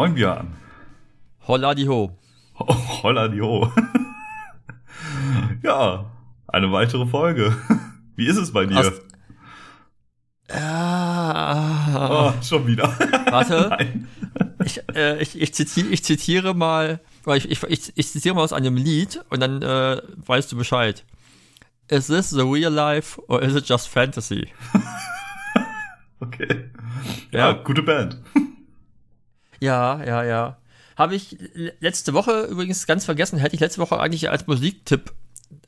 Moin Björn. Holla die ho. Oh, holla die ho. ja, eine weitere Folge. Wie ist es bei dir? Hast Ah, oh, schon wieder. Warte. ich, äh, ich, ich, zitiere, ich zitiere mal, ich, ich, ich, ich zitiere mal aus einem Lied und dann äh, weißt du Bescheid. Is this the real life or is it just fantasy? okay. Ja, ja, gute Band. Ja, ja, ja. Habe ich letzte Woche übrigens ganz vergessen, hätte ich letzte Woche eigentlich als Musiktipp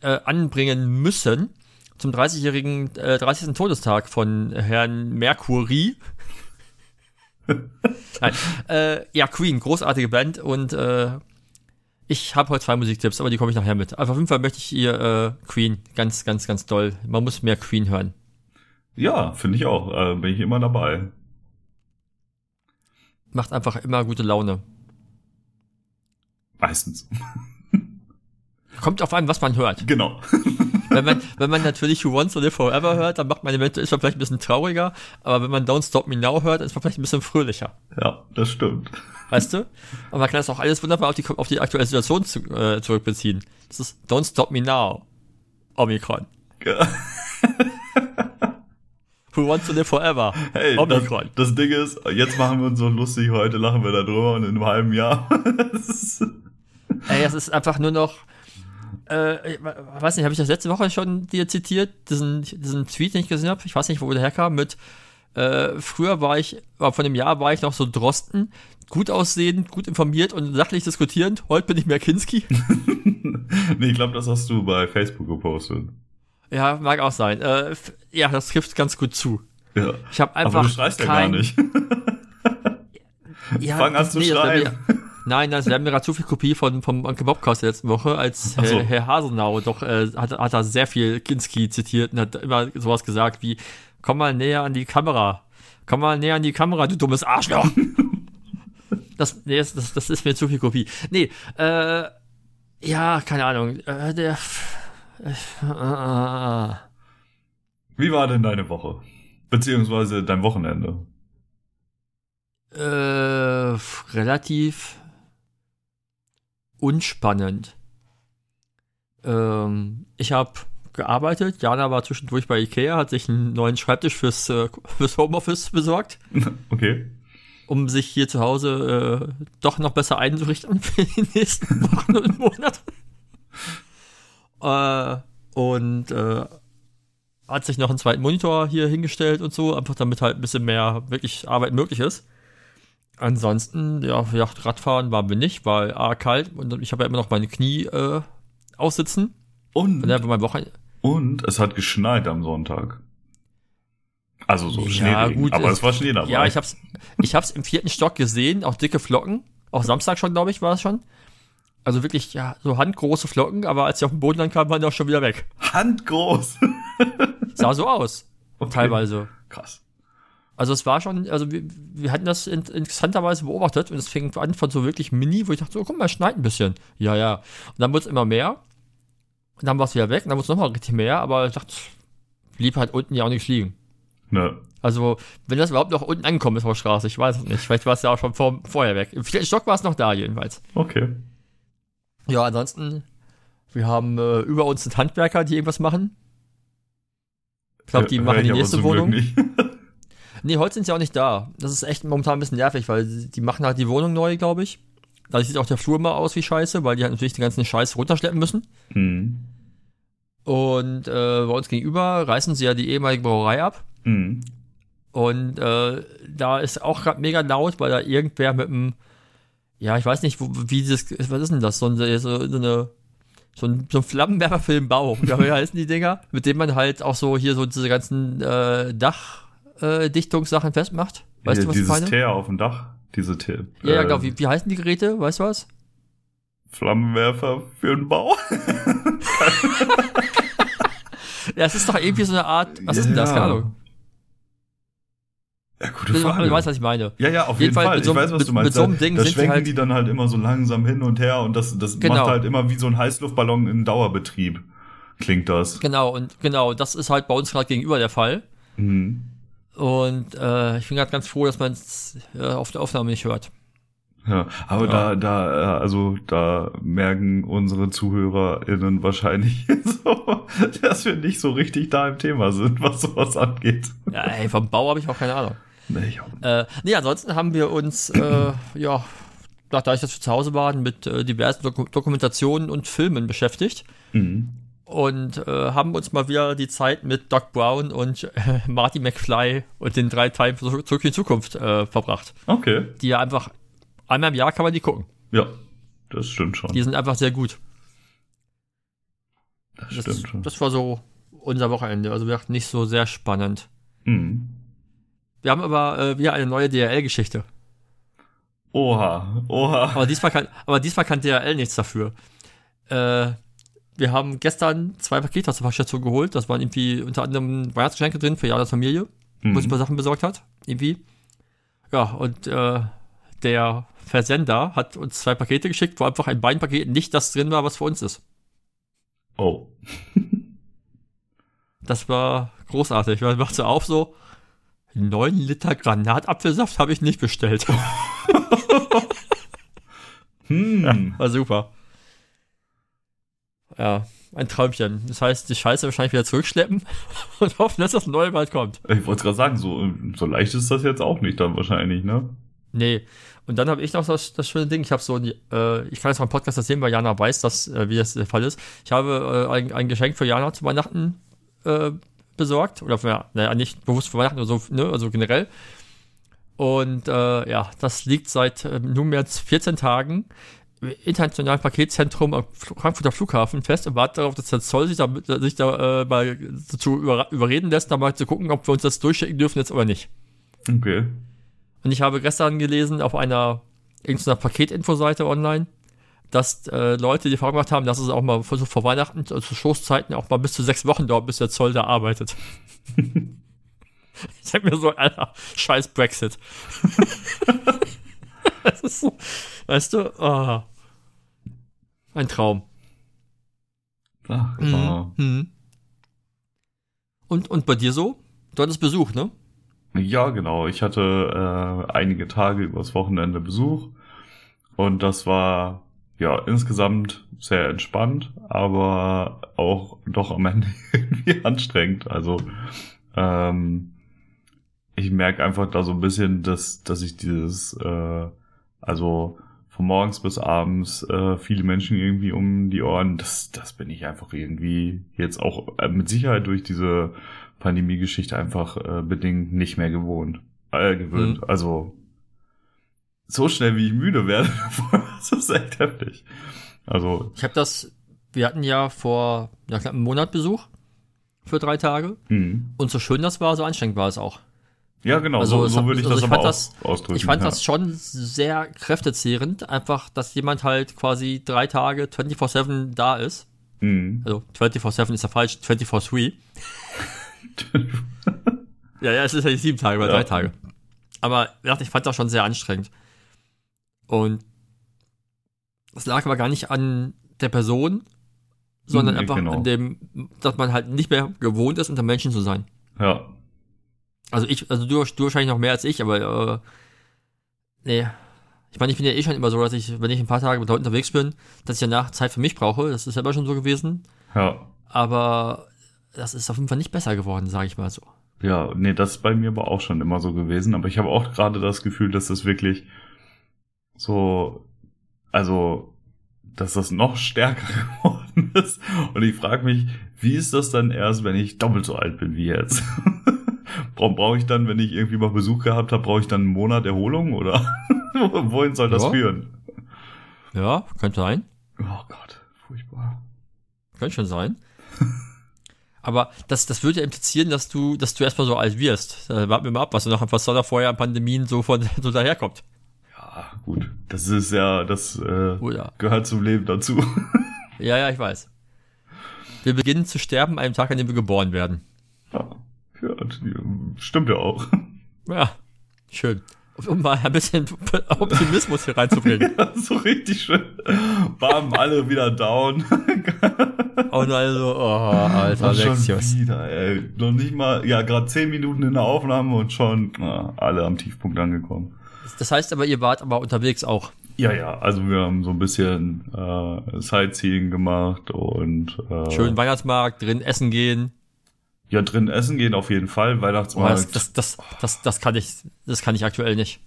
äh, anbringen müssen zum 30-jährigen, äh, 30. Todestag von Herrn Mercury. Nein, äh, ja, Queen, großartige Band und äh, ich habe heute zwei Musiktipps, aber die komme ich nachher mit. Aber auf jeden Fall möchte ich ihr äh, Queen ganz, ganz, ganz doll. Man muss mehr Queen hören. Ja, finde ich auch. Äh, bin ich immer dabei. Macht einfach immer gute Laune. Meistens. Kommt auf an, was man hört. Genau. wenn man, wenn man natürlich Who Wants to Live Forever hört, dann macht man eventuell, ist man vielleicht ein bisschen trauriger, aber wenn man Don't Stop Me Now hört, ist man vielleicht ein bisschen fröhlicher. Ja, das stimmt. Weißt du? Aber man kann das auch alles wunderbar auf die, auf die aktuelle Situation zu, äh, zurückbeziehen. Das ist Don't Stop Me Now. Omikron. Ja. Who Wants to Live Forever? Hey, Omikron. Das, das, Ding ist, jetzt machen wir uns so lustig, heute lachen wir da drüber und in einem halben Jahr. Ey, es ist einfach nur noch, äh, weiß nicht, habe ich das letzte Woche schon dir zitiert, diesen, diesen Tweet, den ich gesehen habe, ich weiß nicht, wo der herkam, mit äh, früher war ich, war von dem Jahr war ich noch so Drosten, gut aussehend, gut informiert und sachlich diskutierend. Heute bin ich mehr Kinski. nee, ich glaube, das hast du bei Facebook gepostet. Ja, mag auch sein. Äh, ja, das trifft ganz gut zu. Ja. Ich habe einfach. Aber du schreist ja gar nicht. ja, Fang an zu nee, schreien. Nein, nein, wir haben mir gerade zu viel Kopie von, vom Anke Bobcast der letzten Woche, als so. Herr, Herr Hasenau doch, äh, hat, hat er sehr viel Kinski zitiert und hat immer sowas gesagt wie, komm mal näher an die Kamera. Komm mal näher an die Kamera, du dummes Arschloch. das, nee, das, das, ist mir zu viel Kopie. Nee, äh, ja, keine Ahnung. Äh, der, Wie war denn deine Woche? Beziehungsweise dein Wochenende? Äh, relativ unspannend. Ähm, ich habe gearbeitet. Jana war zwischendurch bei Ikea, hat sich einen neuen Schreibtisch fürs, äh, fürs Homeoffice besorgt. Okay. Um sich hier zu Hause äh, doch noch besser einzurichten für die nächsten Wochen und Monate. äh, und äh, hat sich noch einen zweiten Monitor hier hingestellt und so, einfach damit halt ein bisschen mehr wirklich Arbeit möglich ist. Ansonsten, ja, ja, Radfahren waren wir nicht, weil A, kalt und ich habe ja immer noch meine Knie äh, aussitzen. Und, und, mein Wochenende und es hat geschneit am Sonntag. Also so ja, Schnee, gut, aber es war Schnee dabei. Ja, ich hab's, ich hab's im vierten Stock gesehen, auch dicke Flocken. Auch Samstag schon, glaube ich, war es schon. Also wirklich, ja, so handgroße Flocken, aber als sie auf den Boden dann kamen, waren die auch schon wieder weg. Handgroß? Sah so aus. Okay. Teilweise. Krass. Also es war schon, also wir, wir hatten das in, interessanterweise beobachtet und es fing an von so wirklich mini, wo ich dachte, so, guck mal, es schneit ein bisschen. Ja, ja. Und dann wurde es immer mehr. Und dann war es wieder weg und dann wurde es nochmal richtig mehr, aber ich dachte, blieb halt unten ja auch nichts liegen. Ne. Also, wenn das überhaupt noch unten angekommen ist auf der Straße, ich weiß es nicht. Vielleicht war es ja auch schon vor, vorher weg. Im vierten Stock war es noch da, jedenfalls. Okay. Ja, ansonsten, wir haben äh, über uns einen Handwerker, die irgendwas machen. Ich glaube, die machen die nächste Wohnung. Nee, heute sind sie auch nicht da. Das ist echt momentan ein bisschen nervig, weil die machen halt die Wohnung neu, glaube ich. Da sieht auch der Flur immer aus wie Scheiße, weil die halt natürlich den ganzen Scheiß runterschleppen müssen. Mhm. Und äh, bei uns gegenüber reißen sie ja die ehemalige Brauerei ab. Mhm. Und äh, da ist auch gerade mega laut, weil da irgendwer mit einem, ja, ich weiß nicht, wo, wie das, was ist denn das? So, eine, so, eine so ein, so ein Flammenwerfer für den Bau. Wie heißen die Dinger? Mit dem man halt auch so hier so diese ganzen äh, Dach, äh, festmacht. Weißt ja, du, was dieses ich meine? Teer auf dem Dach. Diese Tipp. Ja, ja, genau. Wie, wie heißen die Geräte? Weißt du was? Flammenwerfer für den Bau. ja, es ist doch irgendwie so eine Art. Was ist denn das? Keine Ahnung. Ja, gute Frage. Du weißt, was ich meine. Ja, ja, auf jeden Fall. Mit so, ich weiß, was mit, du meinst. Mit so einem Ding da schwenken halt, die dann halt immer so langsam hin und her und das, das Genau. macht halt immer wie so ein Heißluftballon in Dauerbetrieb. Klingt das. Genau, und genau, das ist halt bei uns gerade gegenüber der Fall. Mhm. Und äh, ich bin gerade ganz froh, dass man es äh, auf der Aufnahme nicht hört. Ja, aber Ja. da, da, äh, also da merken unsere ZuhörerInnen wahrscheinlich so, dass wir nicht so richtig da im Thema sind, was sowas angeht. Ja, ey, vom Bau habe ich auch keine Ahnung. Nee, ich auch. Äh, nee, ansonsten haben wir uns, äh, ja, dadurch, dass wir zu Hause waren, mit äh, diversen Doku Dokumentationen und Filmen beschäftigt. Mhm. Und äh, haben uns mal wieder die Zeit mit Doc Brown und äh, Marty McFly und den drei Teilen Zurück in die Zukunft äh, verbracht. Okay. Die ja einfach, einmal im Jahr kann man die gucken. Ja, das stimmt schon. Die sind einfach sehr gut. Das Das, stimmt schon. das war so unser Wochenende. Also wir nicht so sehr spannend. Mhm. Wir haben aber äh, wieder eine neue DRL-Geschichte. Oha, oha. Aber diesmal kann, aber diesmal kann DRL nichts dafür. Äh, wir haben gestern zwei Pakete aus der Packstation geholt. Das waren irgendwie unter anderem Weihnachtsgeschenke drin für Janas Familie, wo sie ein paar Sachen besorgt hat. Irgendwie. Ja, und äh, der Versender hat uns zwei Pakete geschickt, wo einfach in beiden Paketen nicht das drin war, was für uns ist. Oh. Das war großartig. Man macht so auf so, 9 Liter Granatapfelsaft habe ich nicht bestellt. Hm. War super. Ja, ein Träumchen. Das heißt, die Scheiße wahrscheinlich wieder zurückschleppen und hoffen, dass das neue bald kommt. Ich wollte gerade sagen, so, so leicht ist das jetzt auch nicht dann wahrscheinlich, ne? Nee. Und dann habe ich noch das, das schöne Ding. Ich habe so, ein, äh, ich kann jetzt mal im Podcast erzählen, weil Jana weiß, dass, äh, wie das der Fall ist. Ich habe äh, ein, ein Geschenk für Jana zu Weihnachten äh, besorgt. Oder für, naja, nicht bewusst für Weihnachten, oder so, ne, also generell. Und äh, ja, das liegt seit äh, nunmehr 14 Tagen im internationalen Paketzentrum am Frankfurter Flughafen fest und wartet darauf, dass der Zoll sich da, sich da äh, mal zu über, überreden lässt, da mal zu gucken, ob wir uns das durchschicken dürfen jetzt oder nicht. Okay. Und ich habe gestern gelesen auf einer irgendeiner Paketinfo-Seite online, dass äh, Leute die Erfahrung gemacht haben, dass es auch mal vor, vor Weihnachten, also zu Stoßzeiten, auch mal bis zu sechs Wochen dauert, bis der Zoll da arbeitet. ich sag mir so, Alter, scheiß Brexit. das ist so, weißt du, ah. ein Traum. Ach, genau. Mhm. Und, und bei dir so? Du hattest Besuch, ne? Ja, genau. Ich hatte äh, einige Tage übers Wochenende Besuch und das war ja insgesamt sehr entspannt, aber auch doch am Ende irgendwie anstrengend. Also ähm, ich merke einfach da so ein bisschen, dass dass ich dieses äh, also von morgens bis abends äh, viele Menschen irgendwie um die Ohren, das das bin ich einfach irgendwie jetzt auch äh, mit Sicherheit durch diese Pandemie-Geschichte einfach äh, bedingt nicht mehr gewohnt. Äh, gewöhnt. Mhm. Also so schnell wie ich müde werde, das ist echt heftig. Also, Ich habe das, wir hatten ja vor ja, knapp einem Monat Besuch für drei Tage. hm. Und so schön das war, so anstrengend war es auch. ja genau, Also so, so würde ich also das ich aber das- ausdrücken. Ich fand ja. das schon sehr kräftezehrend, einfach, dass jemand halt quasi drei Tage 24-7 da ist. Hm. Also 24-7 ist ja falsch, 24-3. ja, ja, es ist ja nicht sieben Tage, oder Ja. drei Tage. Aber ich fand das schon sehr anstrengend. Und das lag aber gar nicht an der Person, sondern Nee, einfach genau. an dem, dass man halt nicht mehr gewohnt ist, unter Menschen zu sein. Ja. Also ich, also du, du wahrscheinlich noch mehr als ich, aber äh, nee. Ich meine, ich bin ja eh schon immer so, dass ich, wenn ich ein paar Tage mit Leuten unterwegs bin, dass ich danach Zeit für mich brauche. Das ist selber schon so gewesen. Ja. Aber das ist auf jeden Fall nicht besser geworden, sage ich mal so. Ja, nee, das ist bei mir aber auch schon immer so gewesen. Aber ich habe auch gerade das Gefühl, dass das wirklich so, also, dass das noch stärker geworden ist. Und ich frage mich, wie ist das dann erst, wenn ich doppelt so alt bin wie jetzt? Brauche brauch ich dann, wenn ich irgendwie mal Besuch gehabt habe, brauche ich dann einen Monat Erholung oder wohin soll das Ja. führen? Ja, könnte sein. Oh Gott, furchtbar. Könnte schon sein. Aber das, das würde ja implizieren, dass du, dass du erstmal so alt wirst. Äh, warten wir mal ab, was, noch, was da vorher an Pandemien so von so daherkommt. Gut. Das ist ja, das äh, oh ja. gehört zum Leben dazu. ja, ja, ich weiß. Wir beginnen zu sterben einem Tag, an dem wir geboren werden. Ja, ja stimmt ja auch. Ja, schön um mal ein bisschen Optimismus hier reinzubringen. ja, so richtig schön. Bam, alle wieder down. Und also, oh, alter Alexios. wieder, ey. Noch nicht mal, ja, gerade zehn Minuten in der Aufnahme und schon na, alle am Tiefpunkt angekommen. Das heißt aber, ihr wart aber unterwegs auch. Ja, ja, also wir haben so ein bisschen äh, Sightseeing gemacht und äh, schön Weihnachtsmarkt, drin essen gehen. Ja, drin essen gehen auf jeden Fall, Weihnachtsmarkt. Oh, das, das, das, das, das kann ich, das kann ich aktuell nicht.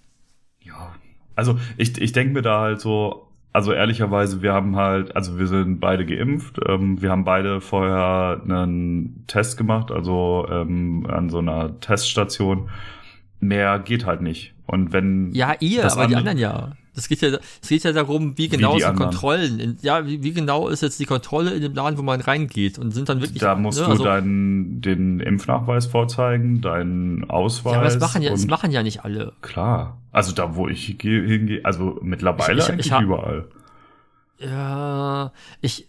Ja. Also ich, ich denke mir da halt so, also ehrlicherweise, wir haben halt, also wir sind beide geimpft, ähm, wir haben beide vorher einen Test gemacht, also ähm, an so einer Teststation. Mehr geht halt nicht. Und wenn. Ja, ihr, aber die anderen ja. Das geht ja, es geht ja darum, wie genau wie sind Kontrollen. In, ja, wie, wie, genau ist jetzt die Kontrolle in dem Laden, wo man reingeht und sind dann wirklich. Da musst ne, du also, deinen den Impfnachweis vorzeigen, deinen Ausweis. Ja, aber das machen ja, das machen ja nicht alle. Klar. Also da, wo ich hingehe, also mittlerweile ich, ich, eigentlich ich hab, überall. Ja, ich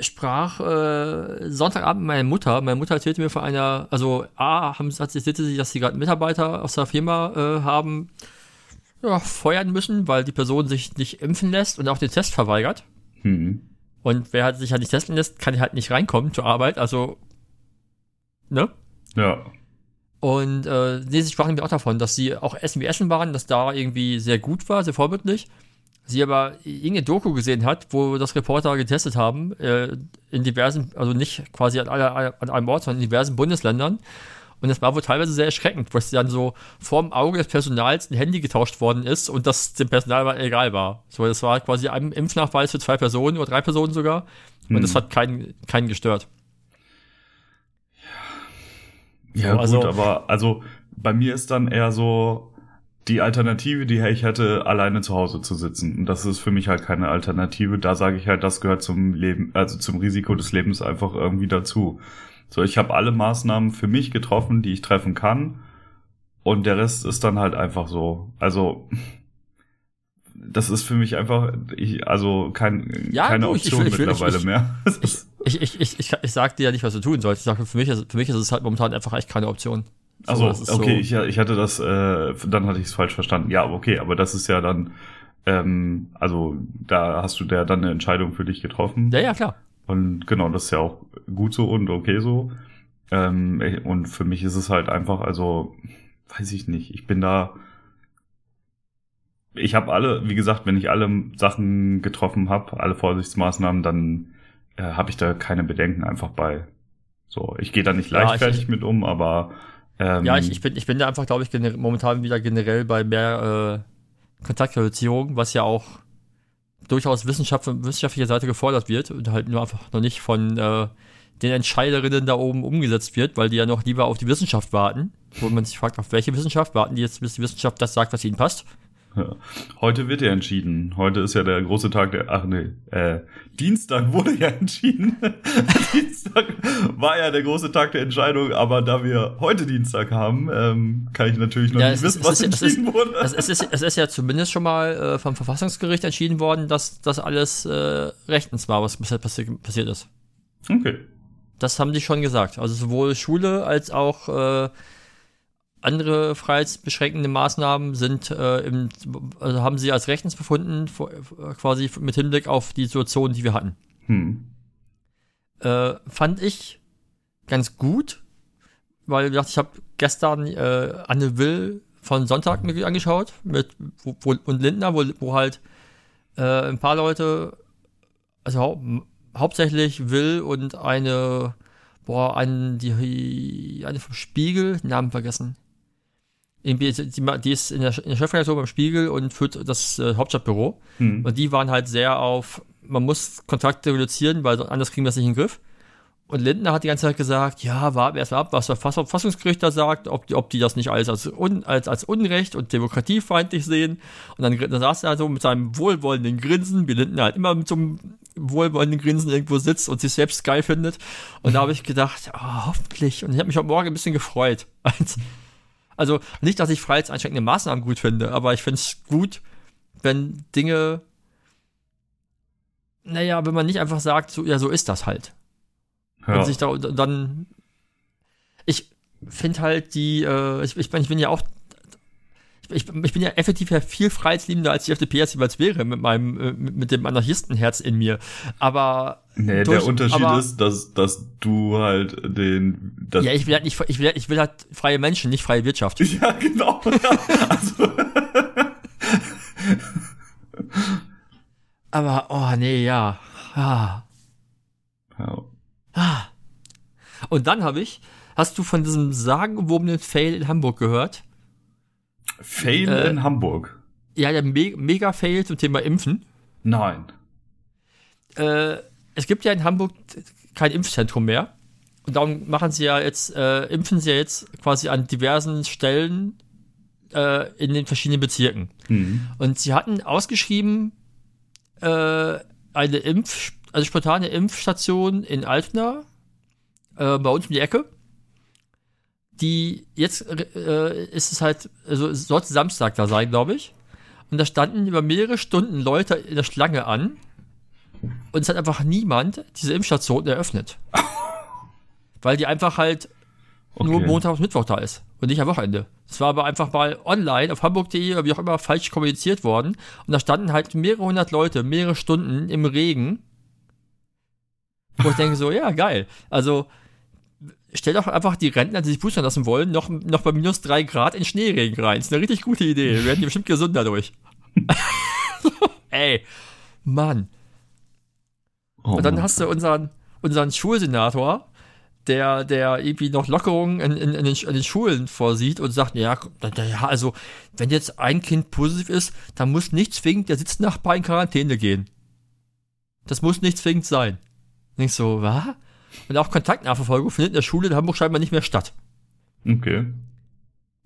sprach äh, Sonntagabend mit meiner Mutter. Meine Mutter erzählte mir von einer, also A, haben, hat, erzählte sie, dass sie gerade Mitarbeiter aus der Firma äh, haben ja, feuern müssen, weil die Person sich nicht impfen lässt und auch den Test verweigert. Mhm. Und wer halt sich halt nicht testen lässt, kann halt nicht reinkommen zur Arbeit, also, ne? Ja. Und äh, nee, sie sprachen mir auch davon, dass sie auch essen wie essen waren, dass da irgendwie sehr gut war, sehr vorbildlich. Sie aber irgendeine Doku gesehen hat, wo das Reporter getestet haben, äh, in diversen, also nicht quasi an, an einem Ort, sondern in diversen Bundesländern. Und das war wohl teilweise sehr erschreckend, dass dann so vorm Auge des Personals ein Handy getauscht worden ist und das dem Personal egal war. So, das war quasi ein Impfnachweis für zwei Personen oder drei Personen sogar. Und hm. das hat keinen, keinen gestört. Ja, so, also, gut, aber also bei mir ist dann eher so die Alternative, die ich hätte, alleine zu Hause zu sitzen. Und das ist für mich halt keine Alternative. Da sage ich halt, das gehört zum Leben, also zum Risiko des Lebens einfach irgendwie dazu. So, ich habe alle Maßnahmen für mich getroffen, die ich treffen kann. Und der Rest ist dann halt einfach so. Also, das ist für mich einfach, ich, also kein, ja, keine gut, Option ich, ich, mittlerweile mehr. Ich, ich, ich, ich, ich sag dir ja nicht, was du tun sollst. Ich sage, für mich, ist, für mich ist es halt momentan einfach echt keine Option. So, also, okay, so. ich, ich hatte das, äh, dann hatte ich es falsch verstanden. Ja, okay, aber das ist ja dann, ähm, also da hast du ja dann eine Entscheidung für dich getroffen. Ja, ja, klar. Und genau, das ist ja auch gut so und okay so. Ähm, und für mich ist es halt einfach, also, weiß ich nicht, ich bin da. Ich habe alle, wie gesagt, wenn ich alle Sachen getroffen habe, alle Vorsichtsmaßnahmen, dann äh, habe ich da keine Bedenken einfach bei. So, ich gehe da nicht leichtfertig ja, ich, mit um, aber ähm, ja, ich, ich bin ich bin da einfach, glaube ich, momentan wieder generell bei mehr äh, Kontaktreduzierung, was ja auch durchaus Wissenschaft, wissenschaftlicher Seite gefordert wird und halt nur einfach noch nicht von äh, den Entscheiderinnen da oben umgesetzt wird, weil die ja noch lieber auf die Wissenschaft warten, wo man sich fragt, auf welche Wissenschaft warten die jetzt, bis die Wissenschaft das sagt, was ihnen passt. Ja. Heute wird ja entschieden. Heute ist ja der große Tag der, ach nee, äh, Dienstag wurde ja entschieden. Dienstag war ja der große Tag der Entscheidung, aber da wir heute Dienstag haben, ähm, kann ich natürlich noch ja, nicht wissen, ist, was ist, entschieden ist, wurde. Es ist, es ist ja zumindest schon mal äh, vom Verfassungsgericht entschieden worden, dass das alles äh, rechtens war, was bisher passi passiert ist. Okay. Das haben die schon gesagt. Also sowohl Schule als auch äh, andere freiheitsbeschränkende Maßnahmen sind äh, im, also haben sie als rechtens befunden, quasi mit Hinblick auf die Situation, die wir hatten. Hm. Äh, fand ich ganz gut, weil ich habe gestern äh, Anne Will von Sonntag mir angeschaut mit wo, wo, und Lindner, wo, wo halt äh, ein paar Leute, also hau hauptsächlich Will und eine, boah, eine, die, eine vom Spiegel, Namen vergessen irgendwie, die, die ist in der, in der Chefredaktion beim Spiegel und führt das äh, Hauptstadtbüro. Mhm. Und die waren halt sehr auf, man muss Kontakte reduzieren, weil anders kriegen wir das nicht in den Griff. Und Lindner hat die ganze Zeit gesagt, ja, warten wir erstmal ab, was der Verfassungsgericht da sagt, ob die, ob die das nicht alles als, un, als, als Unrecht und demokratiefeindlich sehen. Und dann, dann saß er so mit seinem wohlwollenden Grinsen, wie Lindner halt immer mit so einem wohlwollenden Grinsen irgendwo sitzt und sich selbst geil findet. Und da habe ich gedacht, oh, hoffentlich. Und ich habe mich heute Morgen ein bisschen gefreut, als, also nicht, dass ich freiheitseinschränkende Maßnahmen gut finde, aber ich finde es gut, wenn Dinge, naja, wenn man nicht einfach sagt, so, ja, so ist das halt. Ja. Und sich da dann, ich finde halt die, äh, ich, ich, ich bin ja auch ich, ich, bin ja effektiv ja viel freiheitsliebender, als die FDP jetzt jeweils wäre, mit meinem, äh, mit, dem Anarchistenherz in mir. Aber. Nee, durch, der Unterschied aber, ist, dass, dass du halt den. ja, ich will halt nicht, ich will, ich will halt freie Menschen, nicht freie Wirtschaft. Ja, genau. also. aber, oh nee, ja. Ah. Ja. Ah. Und dann habe ich, hast du von diesem sagenumwobenen Fail in Hamburg gehört? Fail äh, in Hamburg. Ja, der Me Mega-Fail zum Thema Impfen. Nein. Äh, es gibt ja in Hamburg kein Impfzentrum mehr. Und darum machen sie ja jetzt, äh, impfen sie ja jetzt quasi an diversen Stellen äh, in den verschiedenen Bezirken. Mhm. Und sie hatten ausgeschrieben äh, eine Impf, also spontane Impfstation in Altena, äh, bei uns um die Ecke die jetzt äh, ist es halt, also es sollte Samstag da sein, glaube ich. Und da standen über mehrere Stunden Leute in der Schlange an. Und es hat einfach niemand diese Impfstation eröffnet. Weil die einfach halt okay. nur Montag und Mittwoch da ist und nicht am Wochenende. Es war aber einfach mal online auf hamburg.de oder wie auch immer falsch kommuniziert worden. Und da standen halt mehrere hundert Leute, mehrere Stunden im Regen. Wo ich denke so, ja, geil. Also, stell doch einfach die Rentner, die sich boostern lassen wollen, noch, noch bei minus drei Grad in Schneeregen rein. Das ist eine richtig gute Idee. Wir werden die bestimmt gesund dadurch. Ey, Mann. Oh, und dann hast du unseren, unseren Schulsenator, der, der irgendwie noch Lockerungen in, in, in, den, in den Schulen vorsieht und sagt, ja, ja, also, wenn jetzt ein Kind positiv ist, dann muss nicht zwingend der Sitznachbar in Quarantäne gehen. Das muss nicht zwingend sein. Und ich so, was? Und auch Kontaktnachverfolgung findet in der Schule in Hamburg scheinbar nicht mehr statt. Okay.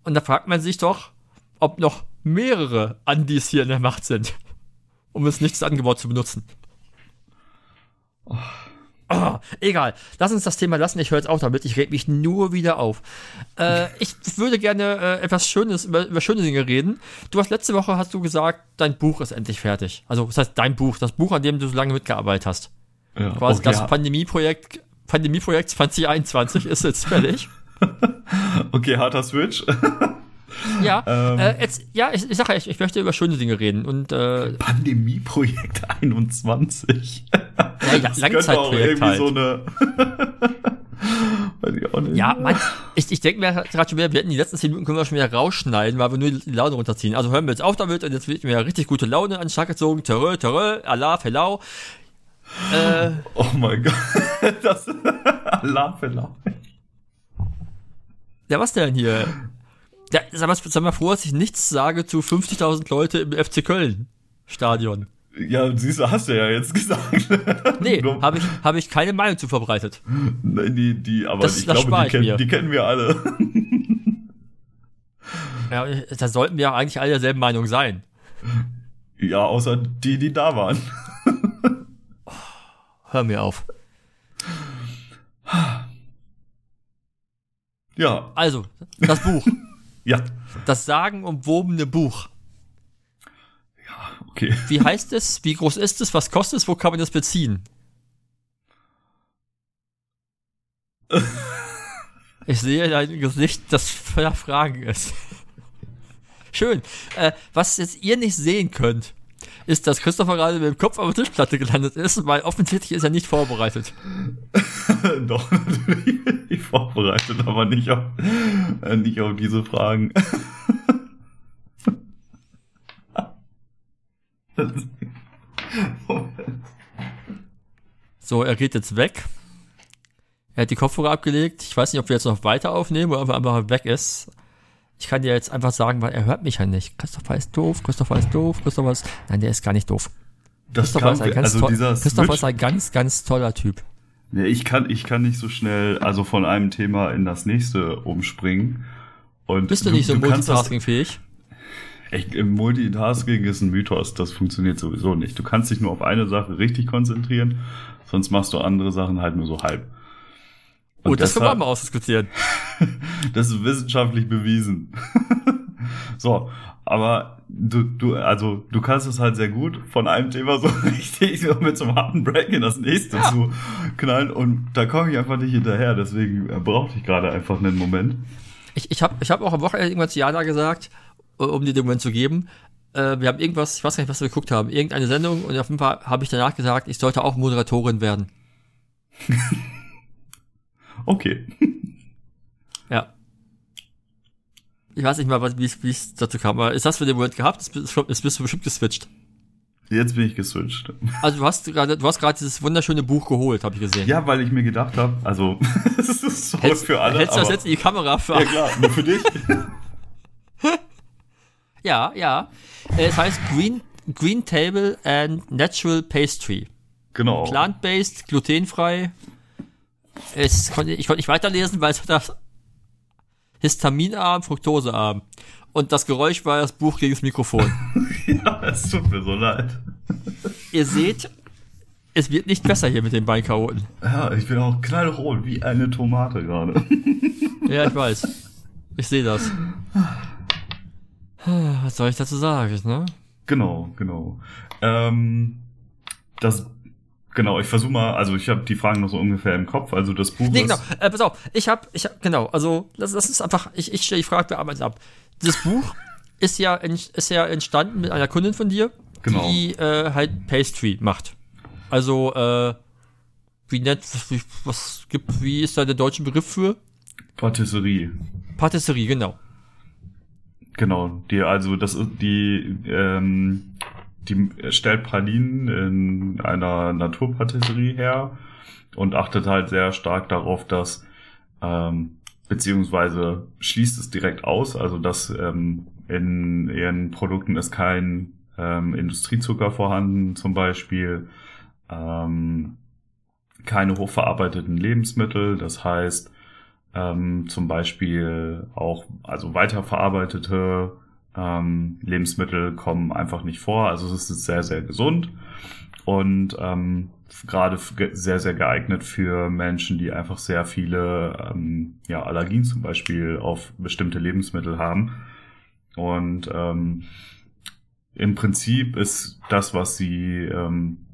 Und da fragt man sich doch, ob noch mehrere Andis hier in der Macht sind, um es nicht als Angebot zu benutzen. Oh. Oh, egal. Lass uns das Thema lassen. Ich höre jetzt auch damit. Ich reg mich nur wieder auf. Äh, ich würde gerne äh, etwas Schönes über, über, schöne Dinge reden. Du hast letzte Woche hast du gesagt, dein Buch ist endlich fertig. Also das heißt dein Buch, das Buch, an dem du so lange mitgearbeitet hast. Ja, Quasi okay, das ja. Pandemieprojekt Pandemieprojekt 2021 ist jetzt fertig. okay, harter Switch. ja, ähm, äh, jetzt, ja, ich, ich sage ich, ich möchte über schöne Dinge reden. Und, äh, Pandemieprojekt 21. Ja, ja Langzeitprojekt halt. So eine Weiß ich auch nicht. Ja, man, ich, ich denke mir gerade schon wieder, wir hätten die letzten 10 Minuten können wir schon wieder rausschneiden, weil wir nur die Laune runterziehen. Also hören wir jetzt auf damit und jetzt wird mir richtig gute Laune an den Start gezogen. Terrö, terrö, Allah, Hello. Äh, oh mein Gott. Das Alarmverlauf. Ja, was denn hier? Ja, sag mal, sag mal froh, dass ich nichts sage zu 50.000 Leute im FC Köln Stadion. Ja, siehst du, hast du ja jetzt gesagt. Nee, habe ich, hab ich keine Meinung zu verbreitet. Nein, die, die, aber das, ich das glaube, die, kenn, die kennen wir alle. Ja, da sollten wir ja eigentlich alle derselben Meinung sein. Ja, außer die, die da waren. Hör mir auf. Ja. Also, das Buch. ja. Das sagenumwobene Buch. Ja, okay. Wie heißt es? Wie groß ist es? Was kostet es? Wo kann man das beziehen? ich sehe dein Gesicht, das voller Fragen ist. Schön. Äh, was jetzt ihr nicht sehen könnt, ist, dass Christopher gerade mit dem Kopf auf der Tischplatte gelandet ist, weil offensichtlich ist er nicht vorbereitet. Doch, natürlich bin ich vorbereitet, aber nicht auf, äh, nicht auf diese Fragen. so, er geht jetzt weg. Er hat die Kopfhörer abgelegt. Ich weiß nicht, ob wir jetzt noch weiter aufnehmen oder ob er einfach weg ist. Ich kann dir jetzt einfach sagen, weil er hört mich ja nicht. Christopher ist doof, Christopher ist doof, Christopher ist. Nein, der ist gar nicht doof. Das Christopher, ist ein, ganz also dieser Christopher ist ein ganz, ganz toller Typ. Ja, ich kann, ich kann nicht so schnell, also von einem Thema in das nächste umspringen. Und Bist du, du nicht so multitaskingfähig? Multitasking ist ein Mythos, das funktioniert sowieso nicht. Du kannst dich nur auf eine Sache richtig konzentrieren, sonst machst du andere Sachen halt nur so halb. Und oh, das können wir mal ausdiskutieren. das ist wissenschaftlich bewiesen. so, aber du, du, also du kannst es halt sehr gut, von einem Thema so richtig so mit so einem harten Break in das nächste ja. zu knallen und da komme ich einfach nicht hinterher, deswegen äh, brauchte ich gerade einfach einen Moment. Ich, ich habe ich hab auch am Wochenende irgendwann zu Jana gesagt, äh, um dir den Moment zu geben, äh, wir haben irgendwas, ich weiß gar nicht, was wir geguckt haben, irgendeine Sendung und auf jeden Fall habe ich danach gesagt, ich sollte auch Moderatorin werden. Okay. Ja. Ich weiß nicht mal, wie es dazu kam, aber ist das für den Moment gehabt? Jetzt bist du bestimmt geswitcht. Jetzt bin ich geswitcht. Also du hast gerade, du hast gerade dieses wunderschöne Buch geholt, habe ich gesehen. Ja, weil ich mir gedacht habe, also es ist so hältst, für alle. Hältst du das jetzt in die Kamera für? Ja klar, nur für dich. ja, ja. Äh, es heißt Green, Green Table and Natural Pastry. Genau. Plant-based, glutenfrei. Es konnte, ich konnte nicht weiterlesen, weil es das histaminarm, fruktosearm. Und das Geräusch war das Buch gegen das Mikrofon. ja, es tut mir so leid. Ihr seht, es wird nicht besser hier mit den Beinkaroten. Ja, ich bin auch knallrot wie eine Tomate gerade. ja, ich weiß. Ich sehe das. Was soll ich dazu sagen, ne? Genau, genau. Ähm, das Genau, ich versuche mal, also ich habe die Fragen noch so ungefähr im Kopf, also das Buch Nee, genau, äh, pass auf, ich habe, ich hab, genau, also das, das ist einfach, ich, ich stelle die Frage, wir arbeiten ab. Das Buch ist ja, ist ja entstanden mit einer Kundin von dir, genau. die äh, halt Pastry macht. Also, äh, wie nennt, was, was gibt, wie ist da der deutsche Begriff für? Patisserie. Patisserie, genau. Genau, die, also das ist die, ähm, die stellt Pralinen in einer Naturpatisserie her und achtet halt sehr stark darauf, dass ähm, beziehungsweise schließt es direkt aus, also dass ähm, in ihren Produkten ist kein ähm, Industriezucker vorhanden, zum Beispiel ähm, keine hochverarbeiteten Lebensmittel, das heißt ähm, zum Beispiel auch also weiterverarbeitete ähm, Lebensmittel kommen einfach nicht vor. Also es ist sehr, sehr gesund und ähm, gerade sehr, sehr geeignet für Menschen, die einfach sehr viele ähm, ja, Allergien zum Beispiel auf bestimmte Lebensmittel haben. Und ähm, im Prinzip ist das, was sie ähm,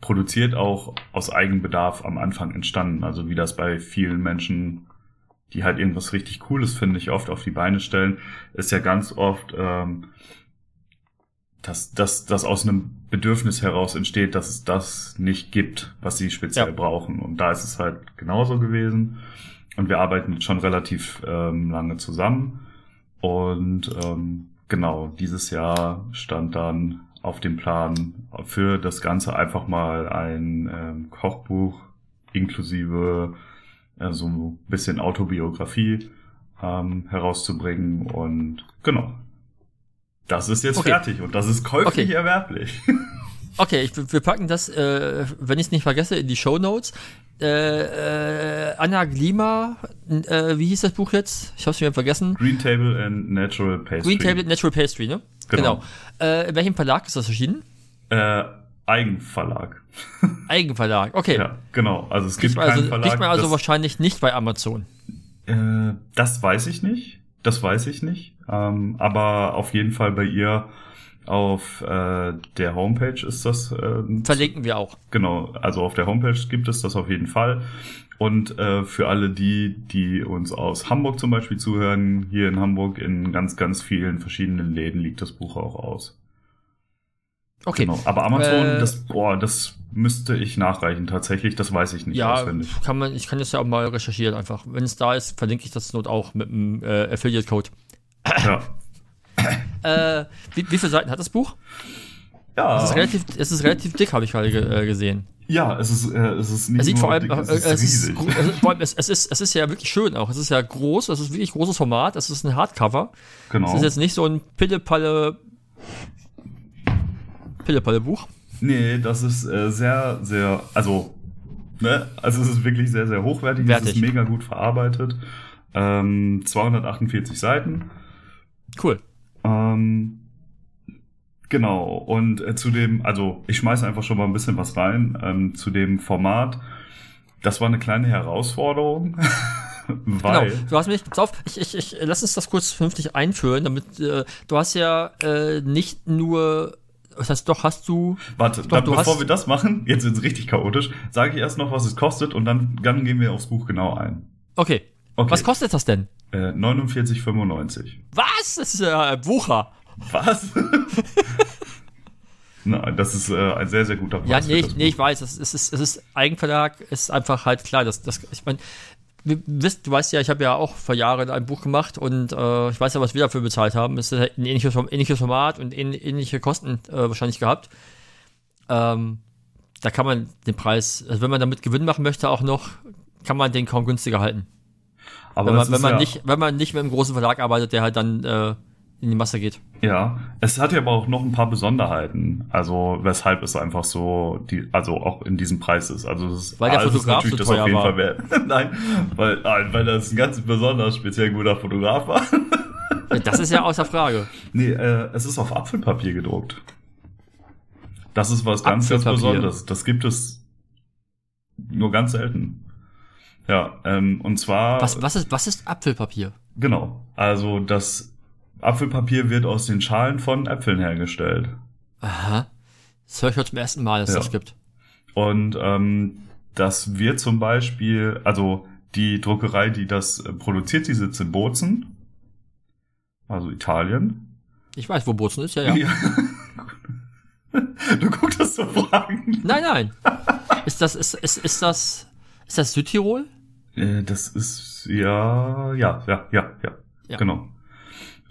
produziert, auch aus Eigenbedarf am Anfang entstanden. Also wie das bei vielen Menschen die halt irgendwas richtig Cooles, finde ich, oft auf die Beine stellen, ist ja ganz oft, ähm, dass, dass das aus einem Bedürfnis heraus entsteht, dass es das nicht gibt, was sie speziell ja. brauchen. Und da ist es halt genauso gewesen. Und wir arbeiten schon relativ ähm, lange zusammen. Und ähm, genau, dieses Jahr stand dann auf dem Plan für das Ganze einfach mal ein ähm, Kochbuch inklusive äh, so ein bisschen Autobiografie ähm, herauszubringen. Und genau. Das ist jetzt okay. fertig und das ist käuflich okay. erwerblich. Okay, ich, wir packen das, äh, wenn ich es nicht vergesse, in die Show Notes. Äh, äh, Anna Glima, äh, wie hieß das Buch jetzt? Ich habe es mir vergessen. Green Table and Natural Pastry. Green Table and Natural Pastry, ne? Genau. genau. Äh, in welchem Verlag ist das erschienen? Eigenverlag. Eigenverlag, okay. Ja, genau. Also es gibt keinen also, Verlag. Kriegt man also wahrscheinlich nicht bei Amazon. Äh, das weiß ich nicht. Das weiß ich nicht. Ähm, aber auf jeden Fall bei ihr auf äh, der Homepage ist das. Äh, Verlinken wir auch. Genau, also auf der Homepage gibt es das auf jeden Fall. Und äh, für alle die, die uns aus Hamburg zum Beispiel zuhören, hier in Hamburg in ganz, ganz vielen verschiedenen Läden liegt das Buch auch aus. Okay. Genau. Aber Amazon, äh, das, boah, das müsste ich nachreichen tatsächlich, das weiß ich nicht ja, auswendig. Kann man, ich kann das ja auch mal recherchieren einfach. Wenn es da ist, verlinke ich das Not auch mit einem äh, Affiliate-Code. Ja. äh, wie, wie viele Seiten hat das Buch? Ja. Es ist relativ, es ist relativ dick, habe ich gerade ge äh, gesehen. Ja, es ist, äh, es ist nicht es sieht nur vor allem, dick, es, ist es, ist, es, es, ist, es ist ja wirklich schön auch. Es ist ja groß, es ist wirklich großes Format, es ist ein Hardcover. Genau. Es ist jetzt nicht so ein Pille-Palle Pille-Palle-Buch? Nee, das ist äh, sehr, sehr, also, ne, also es ist wirklich sehr, sehr hochwertig, Wertig. es ist mega gut verarbeitet. Ähm, 248 Seiten. Cool. Ähm, genau, und äh, zu dem, also ich schmeiße einfach schon mal ein bisschen was rein, ähm, zu dem Format. Das war eine kleine Herausforderung. Weil. Genau, du hast mich, pass auf, ich, ich, ich, lass uns das kurz vernünftig einführen, damit, äh, du hast ja äh, nicht nur das heißt, doch hast du. Warte, doch, dann, du bevor wir das machen, jetzt wird's richtig chaotisch, sage ich erst noch, was es kostet und dann, dann gehen wir aufs Buch genau ein. Okay. okay. Was kostet das denn? Äh, 49,95. Was? Das ist ja äh, Wucher. Was? Nein, das ist äh, ein sehr, sehr guter Preis. Ja, nee, nee ich weiß, es ist, es ist Eigenverlag, ist einfach halt klar, dass das, ich meine, du weißt ja, ich habe ja auch vor Jahren ein Buch gemacht und äh, ich weiß ja, was wir dafür bezahlt haben. Es ist ein ähnliches, ähnliches Format und ähnliche Kosten äh, wahrscheinlich gehabt. Ähm, da kann man den Preis, also wenn man damit Gewinn machen möchte, auch noch, kann man den kaum günstiger halten. Aber wenn man, wenn man ja nicht, wenn man nicht mit einem großen Verlag arbeitet, der halt dann äh, in die Masse geht. Ja, es hat ja aber auch noch ein paar Besonderheiten. Also weshalb es einfach so, die, also auch in diesem Preis ist. Also es, weil der Fotograf so teuer war. nein, weil, nein, weil das ein ganz besonders speziell guter Fotograf war. das ist ja außer Frage. Nee, äh, es ist auf Apfelpapier gedruckt. Das ist was ganz, ganz Besonderes. Das gibt es nur ganz selten. Ja, ähm, und zwar. Was, was, ist, was ist Apfelpapier? Genau. Also das Apfelpapier wird aus den Schalen von Äpfeln hergestellt. Aha. Das höre ich heute zum ersten Mal, dass ja. das gibt. Und ähm, das wird zum Beispiel, also die Druckerei, die das äh, produziert, die sitzt in Bozen, also Italien. Ich weiß, wo Bozen ist, ja, ja. ja. Du guckst das so Fragen. Nein, nein. Ist das, ist, ist, ist das, ist das Südtirol? Äh, das ist, ja, ja, ja, ja, ja, ja. genau.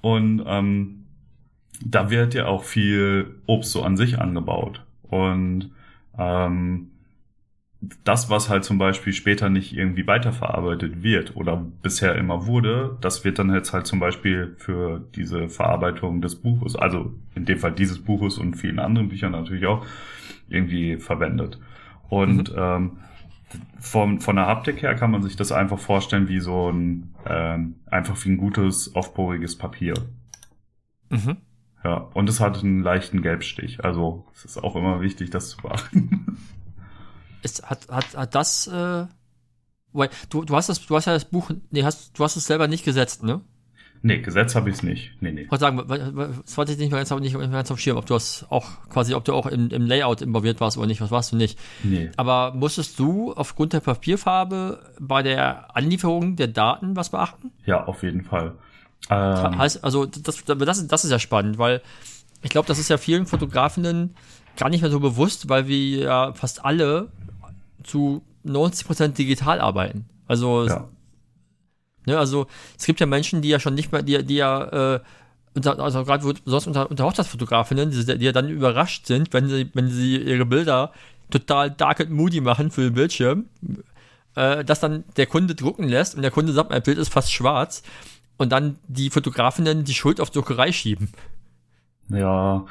Und ähm, da wird ja auch viel Obst so an sich angebaut. Und ähm, das, was halt zum Beispiel später nicht irgendwie weiterverarbeitet wird oder bisher immer wurde, das wird dann jetzt halt zum Beispiel für diese Verarbeitung des Buches, also in dem Fall dieses Buches und vielen anderen Büchern natürlich auch, irgendwie verwendet. Und mhm. ähm, von, von der Haptik her kann man sich das einfach vorstellen wie so ein, ähm, einfach wie ein gutes, aufbohriges Papier. Mhm. Ja, und es hat einen leichten Gelbstich. Also es ist auch immer wichtig, das zu beachten. Ist, hat, hat, hat das, äh, du, du hast das, du hast ja das Buch, nee, hast, du hast es selber nicht gesetzt, ne? Nee, Gesetz habe ich es nicht. Nee, nee. Ich wollte sagen, das wollte ich nicht mehr ganz, nicht mehr ganz auf Schirm, ob du das auch quasi, ob du auch im, im Layout involviert warst oder nicht, was warst du nicht. Nee. Aber musstest du aufgrund der Papierfarbe bei der Anlieferung der Daten was beachten? Ja, auf jeden Fall. Ähm. Heißt, also das, das, das ist ja spannend, weil ich glaube, das ist ja vielen Fotografinnen gar nicht mehr so bewusst, weil wir ja fast alle zu 90% digital arbeiten. Also ja. Ne, also es gibt ja Menschen, die ja schon nicht mehr, die, die ja, äh, also gerade sonst unter, unter Hochzeitsfotografinnen, die, die ja dann überrascht sind, wenn sie, wenn sie ihre Bilder total dark and moody machen für den Bildschirm, äh, dass dann der Kunde drucken lässt und der Kunde sagt, mein Bild ist fast schwarz und dann die Fotografinnen die Schuld auf Druckerei schieben. Ja,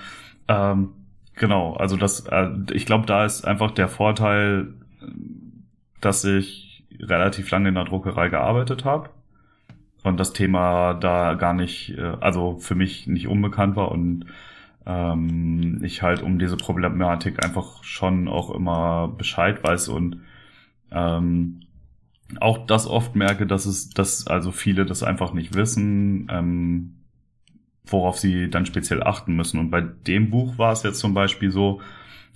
ähm, genau. Also das, äh, ich glaube, da ist einfach der Vorteil, dass ich relativ lange in der Druckerei gearbeitet habe und das Thema da gar nicht, äh, also für mich nicht unbekannt war und ähm, ich halt um diese Problematik einfach schon auch immer Bescheid weiß und ähm, auch das oft merke, dass es, dass also viele das einfach nicht wissen, ähm, worauf sie dann speziell achten müssen. Und bei dem Buch war es jetzt zum Beispiel so,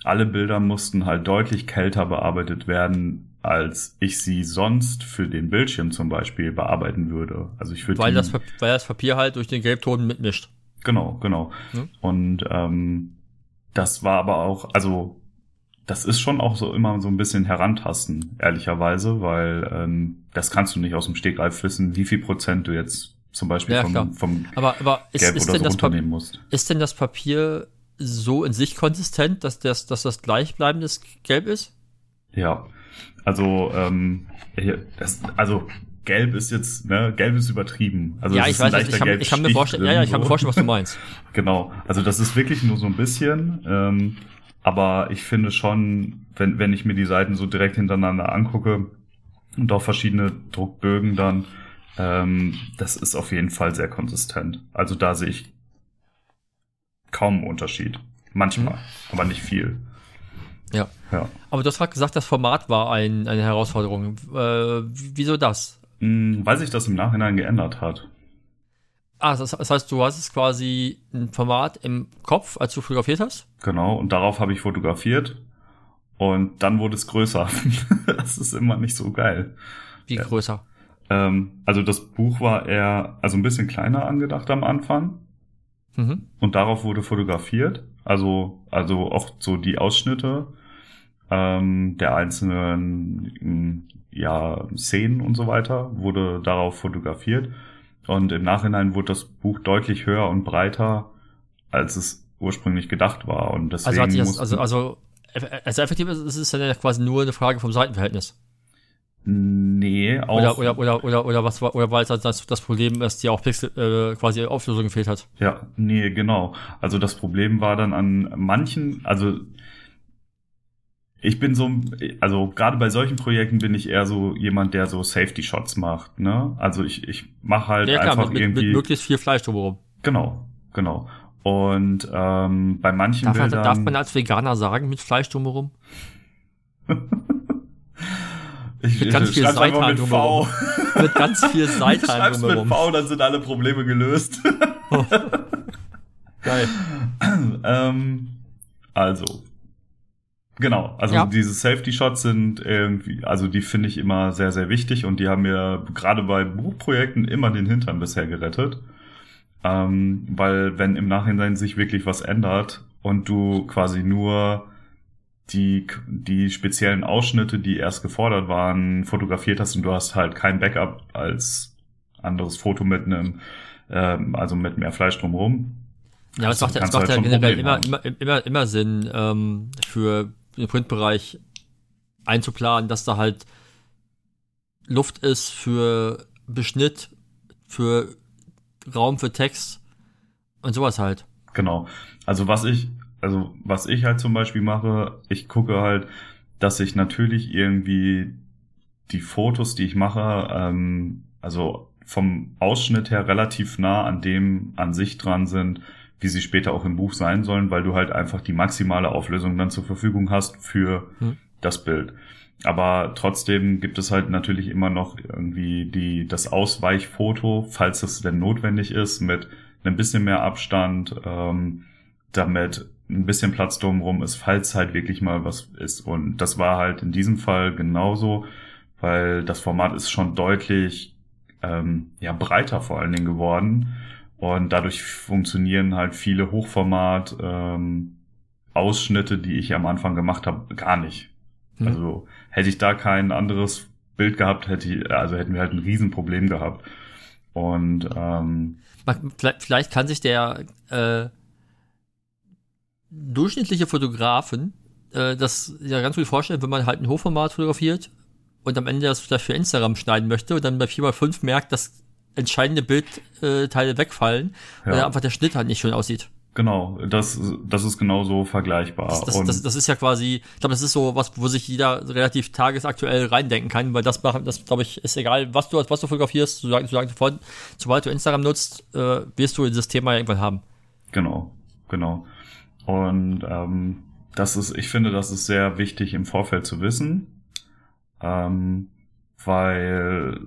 alle Bilder mussten halt deutlich kälter bearbeitet werden, als ich sie sonst für den Bildschirm zum Beispiel bearbeiten würde. Also ich würde weil das weil das Papier halt durch den Gelbton mitmischt. Genau, genau. Hm? Und ähm, das war aber auch, also das ist schon auch so immer so ein bisschen herantasten, ehrlicherweise, weil ähm, das kannst du nicht aus dem Stegreif wissen, wie viel Prozent du jetzt zum Beispiel ja, vom, vom aber, aber ist, Gelb ist oder so runternehmen musst. Ist denn das Papier so in sich konsistent, dass das, dass das gleichbleibendes Gelb ist? Ja, also, ähm, das, also Gelb ist jetzt, ne, Gelb ist übertrieben. Also ja, ich weiß, ich ich kann mir vorstellen, ja, ja, ich kann mir vorstellen, was du meinst. genau. Also das ist wirklich nur so ein bisschen, ähm, aber ich finde schon, wenn, wenn ich mir die Seiten so direkt hintereinander angucke und auch verschiedene Druckbögen dann, ähm, das ist auf jeden Fall sehr konsistent. Also da sehe ich kaum einen Unterschied. Manchmal, mhm. aber nicht viel. Ja. ja. Aber du hast gerade gesagt, das Format war ein, eine Herausforderung. Äh, wieso das? Hm, weil sich das im Nachhinein geändert hat. Ah, das, das heißt, du hast es quasi ein Format im Kopf, als du fotografiert hast? Genau, und darauf habe ich fotografiert. Und dann wurde es größer. das ist immer nicht so geil. Wie größer? Ähm, also das Buch war eher, also ein bisschen kleiner angedacht am Anfang. Mhm. Und darauf wurde fotografiert. Also, also auch so die Ausschnitte ähm, der einzelnen ja, Szenen und so weiter wurde darauf fotografiert. Und im Nachhinein wurde das Buch deutlich höher und breiter, als es ursprünglich gedacht war. Und deswegen also, das, also, also, also effektiv ist es ja quasi nur eine Frage vom Seitenverhältnis. Nee, auch. Oder, oder, oder, oder, oder was war, oder weil es das, das Problem ist, die auch Pixel, äh, quasi Auflösung gefehlt hat. Ja, nee, genau. Also das Problem war dann an manchen, also ich bin so, also gerade bei solchen Projekten bin ich eher so jemand, der so Safety Shots macht, ne? Also ich, ich mache halt ja, klar, einfach mit, irgendwie. Mit möglichst viel Fleisch drumherum. Genau, genau. Und ähm, bei manchen darf, Bildern... Darf man als Veganer sagen, mit Fleisch drumherum? Ich, mit ganz viel Seitan drumherum. mit ganz viel Seitan drumherum. mit V, dann sind alle Probleme gelöst. Oh. Geil. ähm, also, Genau, also ja. diese Safety Shots sind irgendwie, also die finde ich immer sehr, sehr wichtig und die haben mir gerade bei Buchprojekten immer den Hintern bisher gerettet. Ähm, weil wenn im Nachhinein sich wirklich was ändert und du quasi nur die, die speziellen Ausschnitte, die erst gefordert waren, fotografiert hast und du hast halt kein Backup als anderes Foto mit einem, ähm, also mit mehr Fleisch drumherum. Ja, es macht, es macht halt ja generell immer, immer, immer, immer Sinn ähm, für den Printbereich einzuplanen, dass da halt Luft ist für Beschnitt, für Raum für Text und sowas halt. Genau. Also was ich also was ich halt zum Beispiel mache, ich gucke halt, dass ich natürlich irgendwie die Fotos, die ich mache, ähm, also vom Ausschnitt her relativ nah an dem an sich dran sind, wie sie später auch im Buch sein sollen, weil du halt einfach die maximale Auflösung dann zur Verfügung hast für hm. das Bild. Aber trotzdem gibt es halt natürlich immer noch irgendwie die, das Ausweichfoto, falls es denn notwendig ist, mit einem bisschen mehr Abstand, ähm, damit ein bisschen Platz drumherum ist, falls halt wirklich mal was ist. Und das war halt in diesem Fall genauso, weil das Format ist schon deutlich ähm, ja, breiter vor allen Dingen geworden. Und dadurch funktionieren halt viele Hochformat ähm, Ausschnitte, die ich am Anfang gemacht habe, gar nicht. Hm. Also hätte ich da kein anderes Bild gehabt, hätte ich, also hätten wir halt ein Riesenproblem gehabt. Und ähm, vielleicht kann sich der äh, durchschnittliche Fotografen äh, das ja ganz gut vorstellen, wenn man halt ein Hochformat fotografiert und am Ende das vielleicht für Instagram schneiden möchte und dann bei 4x5 merkt, dass entscheidende Bildteile wegfallen, ja. weil einfach der Schnitt halt nicht schön aussieht. Genau, das, das ist genauso vergleichbar. Das, das, das, das ist ja quasi, ich glaube, das ist so was, wo sich jeder relativ tagesaktuell reindenken kann, weil das machen, das glaube ich, ist egal, was du, was du fotografierst, solange, solange sobald du Instagram nutzt, äh, wirst du dieses Thema irgendwann haben. Genau, genau. Und ähm, das ist, ich finde, das ist sehr wichtig im Vorfeld zu wissen, ähm, weil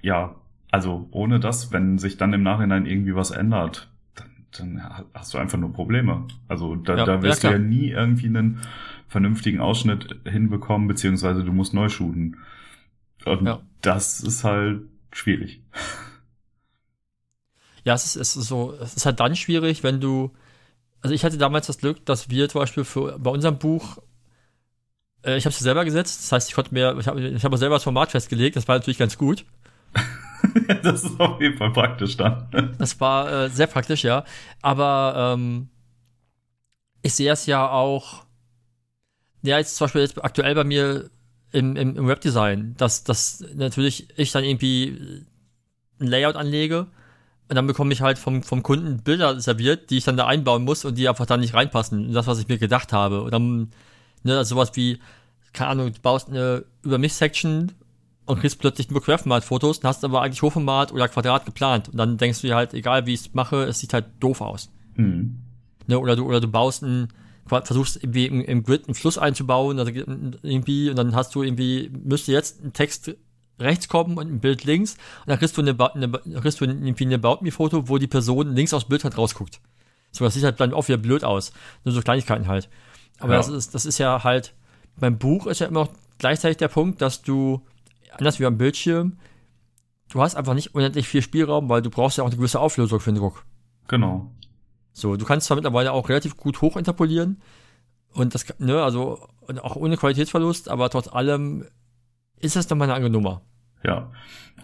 ja, also ohne das, wenn sich dann im Nachhinein irgendwie was ändert, dann, dann hast du einfach nur Probleme. Also da, ja, da wirst ja, du ja nie irgendwie einen vernünftigen Ausschnitt hinbekommen, beziehungsweise du musst neu shooten. Und ja. das ist halt schwierig. Ja, es ist, es ist so, es ist halt dann schwierig, wenn du, also ich hatte damals das Glück, dass wir zum Beispiel für, bei unserem Buch, äh, ich habe es selber gesetzt, das heißt, ich konnte mir, ich habe ich hab selber das Format festgelegt, das war natürlich ganz gut. das ist auf jeden Fall praktisch dann. Das war äh, sehr praktisch, ja. Aber ähm, ich sehe es ja auch, ja, jetzt zum Beispiel jetzt aktuell bei mir im, im, im Webdesign, dass, dass natürlich ich dann irgendwie ein Layout anlege und dann bekomme ich halt vom, vom Kunden Bilder serviert, die ich dann da einbauen muss und die einfach da nicht reinpassen in das, was ich mir gedacht habe. Und dann, ne, also sowas wie, keine Ahnung, du baust eine Über mich-Section und kriegst plötzlich nur Querformat-Fotos und hast aber eigentlich Hochformat oder Quadrat geplant. Und dann denkst du dir halt, egal wie ich es mache, es sieht halt doof aus. Mhm. Ne, oder du, oder du baust ein, versuchst irgendwie im, im Grid einen Fluss einzubauen, also irgendwie, und dann hast du irgendwie, müsste jetzt ein Text rechts kommen und ein Bild links. Und dann kriegst du, eine, eine, kriegst du irgendwie eine About Me-Foto, wo die Person links aus Bild halt rausguckt. So, das sieht halt dann auch wieder blöd aus. Nur so Kleinigkeiten halt. Aber ja. das, ist, das ist ja halt, beim Buch ist ja immer noch gleichzeitig der Punkt, dass du, anders wie am Bildschirm, du hast einfach nicht unendlich viel Spielraum, weil du brauchst ja auch eine gewisse Auflösung für den Druck. Genau. So, du kannst zwar mittlerweile auch relativ gut hochinterpolieren und das, ne, also auch ohne Qualitätsverlust, aber trotz allem ist das dann mal eine andere Nummer. Ja.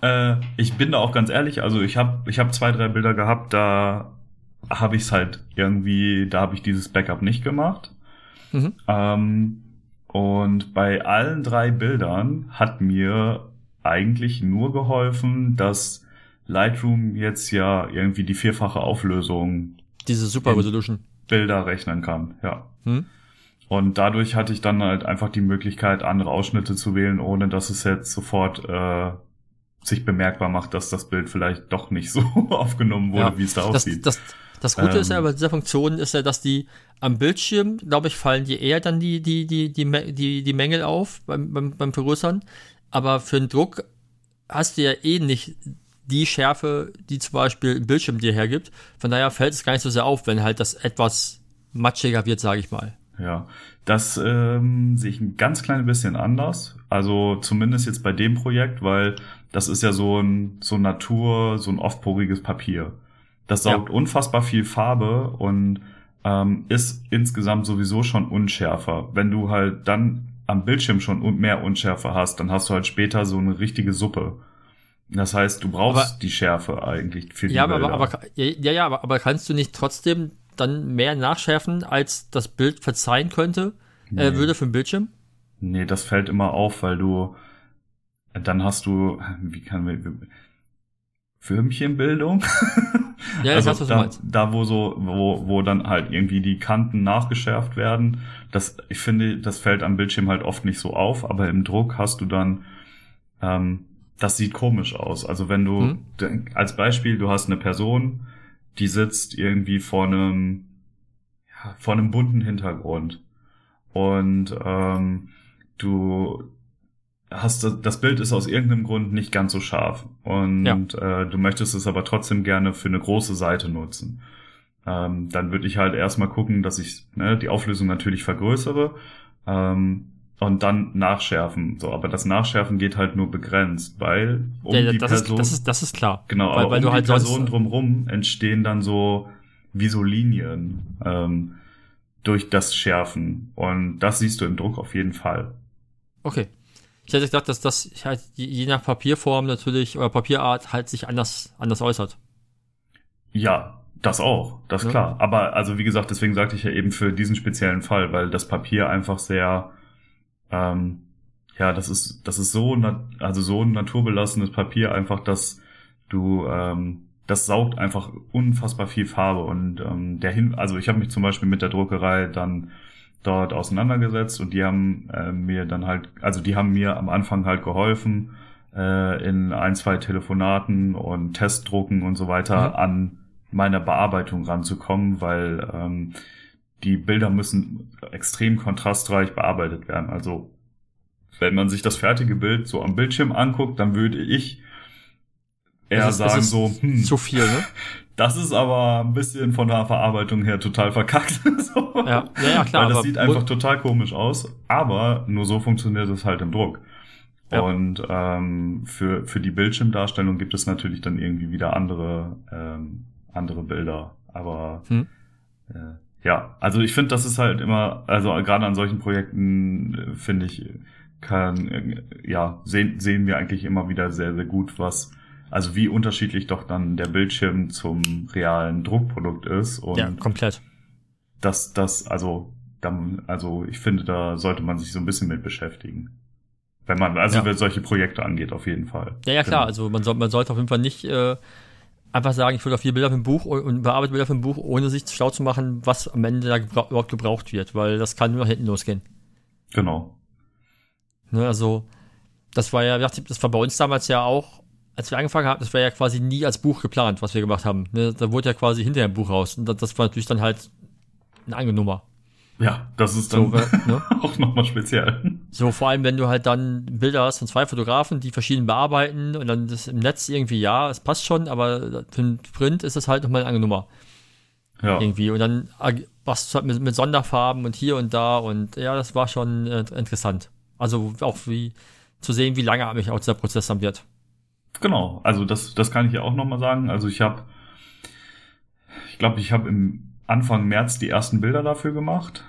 Äh, ich bin da auch ganz ehrlich, also ich habe ich hab zwei, drei Bilder gehabt, da habe ich es halt irgendwie, da habe ich dieses Backup nicht gemacht. Mhm. Ähm, und bei allen drei Bildern hat mir eigentlich nur geholfen, dass Lightroom jetzt ja irgendwie die vierfache Auflösung diese Super Resolution Bilder rechnen kann, ja. Hm? Und dadurch hatte ich dann halt einfach die Möglichkeit, andere Ausschnitte zu wählen, ohne dass es jetzt sofort äh, sich bemerkbar macht, dass das Bild vielleicht doch nicht so aufgenommen wurde, ja, wie es da das, aussieht. Das, das Gute ähm, ist ja bei dieser Funktion ist ja, dass die am Bildschirm, glaube ich, fallen die eher dann die, die, die, die, die, die Mängel auf beim, beim, beim Vergrößern. Aber für den Druck hast du ja eh nicht die Schärfe, die zum Beispiel ein Bildschirm dir hergibt. Von daher fällt es gar nicht so sehr auf, wenn halt das etwas matschiger wird, sage ich mal. Ja, das ähm, sehe ich ein ganz kleines bisschen anders. Also zumindest jetzt bei dem Projekt, weil das ist ja so ein so Natur, so ein oftporiges Papier. Das saugt ja. unfassbar viel Farbe und ähm, ist insgesamt sowieso schon unschärfer. Wenn du halt dann am Bildschirm schon mehr Unschärfe hast, dann hast du halt später so eine richtige Suppe. Das heißt, du brauchst aber, die Schärfe eigentlich für die ja. Aber, aber, ja, ja, aber, aber kannst du nicht trotzdem dann mehr nachschärfen, als das Bild verzeihen könnte, äh, nee. äh, würde für den Bildschirm? Nee, das fällt immer auf, weil du, dann hast du, wie kann man, Filmchenbildung. ja, also weiß, da, da, wo so, wo, wo dann halt irgendwie die Kanten nachgeschärft werden. Das, ich finde, das fällt am Bildschirm halt oft nicht so auf, aber im Druck hast du dann, ähm, das sieht komisch aus. Also wenn du, hm. als Beispiel, du hast eine Person, die sitzt irgendwie vor einem, ja, vor einem bunten Hintergrund und ähm, du hast das Bild ist aus irgendeinem Grund nicht ganz so scharf und ja. äh, du möchtest es aber trotzdem gerne für eine große Seite nutzen. Ähm, dann würde ich halt erstmal gucken, dass ich ne, die Auflösung natürlich vergrößere ähm, und dann nachschärfen. So, aber das Nachschärfen geht halt nur begrenzt, weil um ja, die Person, ist, das ist das ist klar. Genau, weil, aber weil um die halt Person drumrum entstehen dann so wie so Linien ähm, durch das Schärfen und das siehst du im Druck auf jeden Fall. Okay. Ich hätte gedacht, dass das halt je nach Papierform natürlich oder Papierart halt sich anders, anders äußert. Ja, das auch, das ja. klar. Aber also wie gesagt, deswegen sagte ich ja eben für diesen speziellen Fall, weil das Papier einfach sehr, ähm, ja, das ist, das ist so, also so ein naturbelassenes Papier einfach, dass du, ähm, das saugt einfach unfassbar viel Farbe und ähm, der hin, also ich habe mich zum Beispiel mit der Druckerei dann dort auseinandergesetzt und die haben äh, mir dann halt, also die haben mir am Anfang halt geholfen, äh, in ein, zwei Telefonaten und Testdrucken und so weiter mhm. an meiner Bearbeitung ranzukommen, weil ähm, die Bilder müssen extrem kontrastreich bearbeitet werden. Also wenn man sich das fertige Bild so am Bildschirm anguckt, dann würde ich eher ist, sagen so, hm, zu viel, ne? Das ist aber ein bisschen von der Verarbeitung her total verkackt. so. ja. ja, ja, klar. Weil das sieht einfach total komisch aus, aber nur so funktioniert es halt im Druck. Ja. Und ähm, für, für die Bildschirmdarstellung gibt es natürlich dann irgendwie wieder andere, ähm, andere Bilder. Aber hm. äh, ja, also ich finde, das ist halt immer, also gerade an solchen Projekten äh, finde ich, kann, äh, ja, sehen, sehen wir eigentlich immer wieder sehr, sehr gut, was also wie unterschiedlich doch dann der Bildschirm zum realen Druckprodukt ist. Und ja, komplett. Das, das, also, dann, also ich finde, da sollte man sich so ein bisschen mit beschäftigen. Wenn man, also ja. wenn solche Projekte angeht, auf jeden Fall. Ja, ja, klar. Genau. Also man, soll, man sollte auf jeden Fall nicht äh, einfach sagen, ich vier Bilder für ein Buch und bearbeite Bilder für ein Buch, ohne sich schlau zu machen, was am Ende da gebra überhaupt gebraucht wird, weil das kann nur nach hinten losgehen. Genau. Ne, also, das war ja, das war bei uns damals ja auch als wir angefangen haben, das war ja quasi nie als Buch geplant, was wir gemacht haben. Ne? Da wurde ja quasi hinterher ein Buch raus. Und das war natürlich dann halt eine Nummer. Ja, das ist dann so, ne? auch nochmal speziell. So, vor allem, wenn du halt dann Bilder hast von zwei Fotografen, die verschieden bearbeiten und dann das im Netz irgendwie, ja, es passt schon, aber für den Print ist das halt nochmal eine andere Nummer. Ja. Irgendwie. Und dann was halt mit, mit Sonderfarben und hier und da und ja, das war schon äh, interessant. Also auch wie zu sehen, wie lange mich auch dieser Prozess dann wird. Genau, also das, das kann ich ja auch nochmal sagen. Also ich habe, ich glaube, ich habe im Anfang März die ersten Bilder dafür gemacht.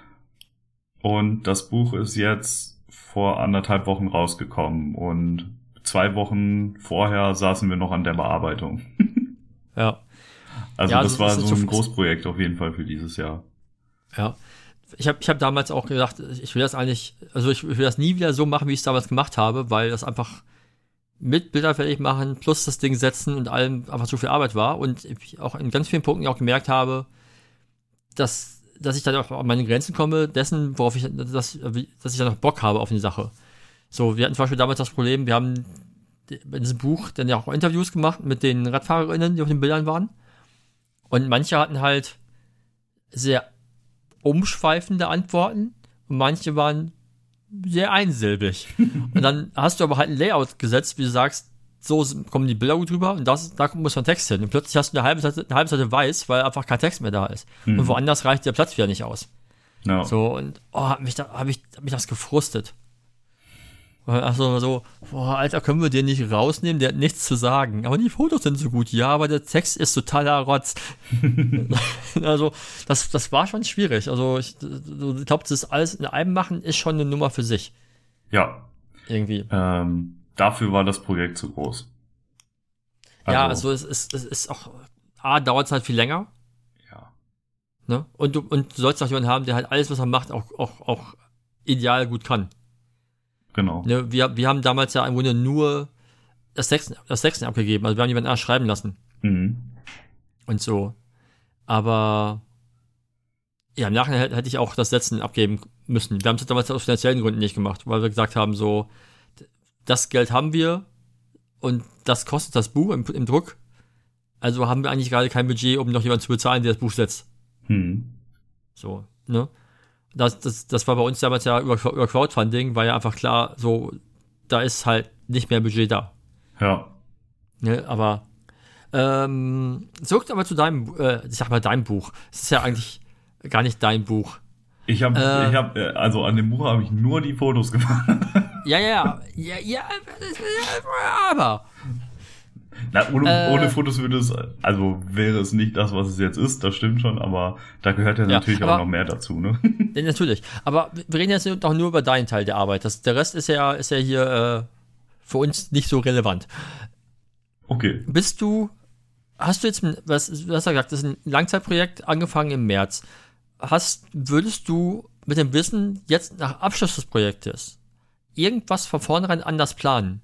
Und das Buch ist jetzt vor anderthalb Wochen rausgekommen. Und zwei Wochen vorher saßen wir noch an der Bearbeitung. ja. Also ja, das, das war so ein Großprojekt auf jeden Fall für dieses Jahr. Ja. Ich habe ich hab damals auch gedacht, ich will das eigentlich, also ich will das nie wieder so machen, wie ich es damals gemacht habe, weil das einfach mit Bilder fertig machen, plus das Ding setzen und allem einfach zu viel Arbeit war und ich auch in ganz vielen Punkten auch gemerkt habe, dass, dass ich dann auch an meine Grenzen komme, dessen, worauf ich, dass, dass ich dann noch Bock habe auf eine Sache. So, wir hatten zum Beispiel damals das Problem, wir haben in diesem Buch dann ja auch Interviews gemacht mit den RadfahrerInnen, die auf den Bildern waren. Und manche hatten halt sehr umschweifende Antworten und manche waren sehr einsilbig. und dann hast du aber halt ein Layout gesetzt, wie du sagst, so kommen die Bilder gut rüber und das, da muss man Text hin. Und plötzlich hast du eine halbe Seite, eine halbe Seite weiß, weil einfach kein Text mehr da ist. Mhm. Und woanders reicht der Platz wieder nicht aus. No. So, und oh, hat mich da, hab ich, hab mich das gefrustet. Also so, boah, Alter, können wir den nicht rausnehmen? Der hat nichts zu sagen. Aber die Fotos sind so gut. Ja, aber der Text ist totaler Rotz. also, das, das war schon schwierig. Also, ich, ich glaube, das alles in einem machen ist schon eine Nummer für sich. Ja. Irgendwie. Ähm, dafür war das Projekt zu groß. Also, ja, also es ist, es ist auch, A, dauert es halt viel länger. Ja. Ne? Und du, und du sollst auch jemanden haben, der halt alles, was er macht, auch, auch, auch ideal gut kann. Genau. Ne, wir, wir haben damals ja im Grunde nur das Sechsten, das Sechsten abgegeben. Also wir haben jemanden erst schreiben lassen. Mhm. Und so. Aber ja, im Nachhinein hätte ich auch das Setzen abgeben müssen. Wir haben es damals aus finanziellen Gründen nicht gemacht, weil wir gesagt haben, so, das Geld haben wir und das kostet das Buch im, im Druck. Also haben wir eigentlich gerade kein Budget, um noch jemanden zu bezahlen, der das Buch setzt. Hm. So, ne? das, das, das war bei uns damals ja über, über Crowdfunding, war ja einfach klar, so, da ist halt nicht mehr Budget da. Ja. Ne, aber ähm, zurück aber zu deinem, äh, ich sag mal, deinem Buch. Es ist ja eigentlich gar nicht dein Buch. Ich habe, äh, ich habe, äh, also an dem Buch habe ich nur die Fotos gemacht. ja, ja, ja, ja, aber na, ohne, äh, ohne Fotos würde es, also wäre es nicht das, was es jetzt ist, das stimmt schon, aber da gehört ja, ja natürlich aber, auch noch mehr dazu, ne? Natürlich. Aber wir reden jetzt doch nur über deinen Teil der Arbeit. Das, der Rest ist ja, ist ja hier äh, für uns nicht so relevant. Okay. Bist du, hast du jetzt, was, was hast du gesagt, das ist ein Langzeitprojekt, angefangen im März. Hast, würdest du mit dem Wissen jetzt nach Abschluss des Projektes irgendwas von vornherein anders planen?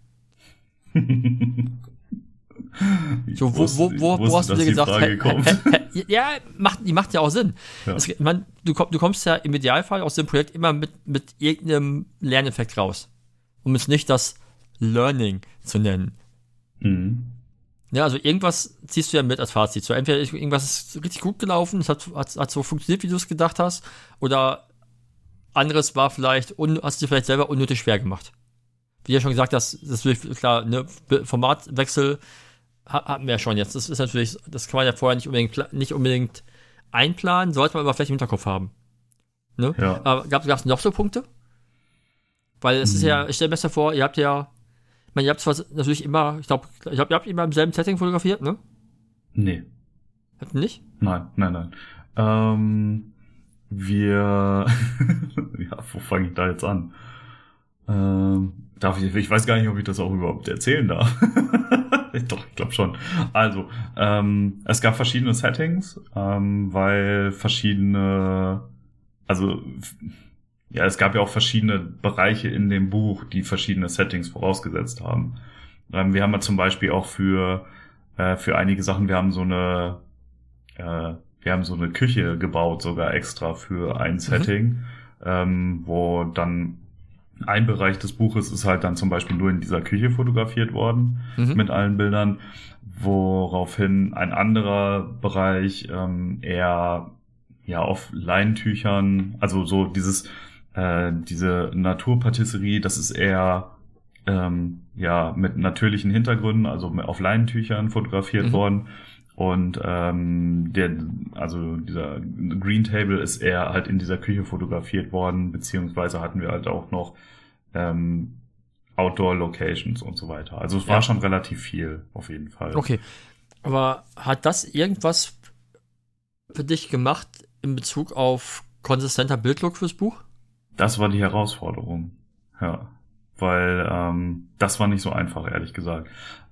So, wo, wo, wo, wo hast du dir gesagt, hä, hä, ja, macht, die macht ja auch Sinn. Ja. Es, mein, du, du kommst ja im Idealfall aus dem Projekt immer mit, mit irgendeinem Lerneffekt raus. Um es nicht das Learning zu nennen. Mhm. Ja, also irgendwas ziehst du ja mit als Fazit. So entweder irgendwas ist richtig gut gelaufen, es hat, hat, hat so funktioniert, wie du es gedacht hast, oder anderes war vielleicht, un, hast du vielleicht selber unnötig schwer gemacht. Wie ja schon gesagt hast, das ist klar, ne, Formatwechsel hatten wir ja schon jetzt. Das ist natürlich, das kann man ja vorher nicht unbedingt, nicht unbedingt einplanen, sollte man aber vielleicht im Hinterkopf haben. Ne? Ja. Aber gab es noch so Punkte? Weil es hm. ist ja, mhm. ich stelle mir besser vor, ihr habt ja, ich meine, ihr habt zwar natürlich immer, ich glaube, ich glaub, ihr habt immer im selben Setting fotografiert, ne? Nee. Habt ihr nicht? Nein, nein, nein. Ähm, wir, ja, wo fange ich da jetzt an? Ähm, darf ich, ich weiß gar nicht, ob ich das auch überhaupt erzählen darf. Doch, ich glaube schon. Also, ähm, es gab verschiedene Settings, ähm, weil verschiedene, also ja, es gab ja auch verschiedene Bereiche in dem Buch, die verschiedene Settings vorausgesetzt haben. Ähm, wir haben ja zum Beispiel auch für äh, für einige Sachen, wir haben so eine äh, wir haben so eine Küche gebaut, sogar extra für ein mhm. Setting, mhm. ähm, wo dann ein Bereich des Buches ist halt dann zum Beispiel nur in dieser Küche fotografiert worden mhm. mit allen Bildern, woraufhin ein anderer Bereich ähm, eher ja auf Leintüchern, also so dieses äh, diese Naturpatisserie, das ist eher ähm, ja mit natürlichen Hintergründen, also auf Leinentüchern fotografiert mhm. worden. Und ähm, der, also dieser Green Table ist eher halt in dieser Küche fotografiert worden, beziehungsweise hatten wir halt auch noch ähm, Outdoor-Locations und so weiter. Also es war schon relativ viel, auf jeden Fall. Okay. Aber hat das irgendwas für dich gemacht in Bezug auf konsistenter Bildlook fürs Buch? Das war die Herausforderung. Ja. Weil ähm, das war nicht so einfach, ehrlich gesagt.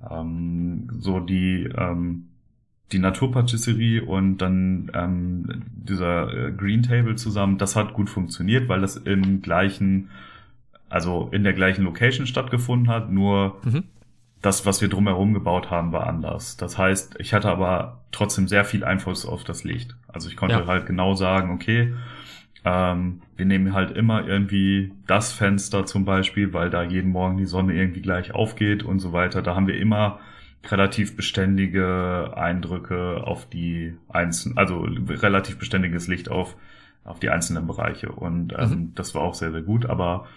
Ähm, so die ähm, die Naturpatisserie und dann ähm, dieser äh, Green Table zusammen, das hat gut funktioniert, weil das im gleichen, also in der gleichen Location stattgefunden hat, nur mhm. das, was wir drumherum gebaut haben, war anders. Das heißt, ich hatte aber trotzdem sehr viel Einfluss auf das Licht. Also ich konnte ja. halt genau sagen, okay, ähm, wir nehmen halt immer irgendwie das Fenster zum Beispiel, weil da jeden Morgen die Sonne irgendwie gleich aufgeht und so weiter. Da haben wir immer relativ beständige Eindrücke auf die einzelnen, also relativ beständiges Licht auf, auf die einzelnen Bereiche. Und ähm, mhm. das war auch sehr, sehr gut, aber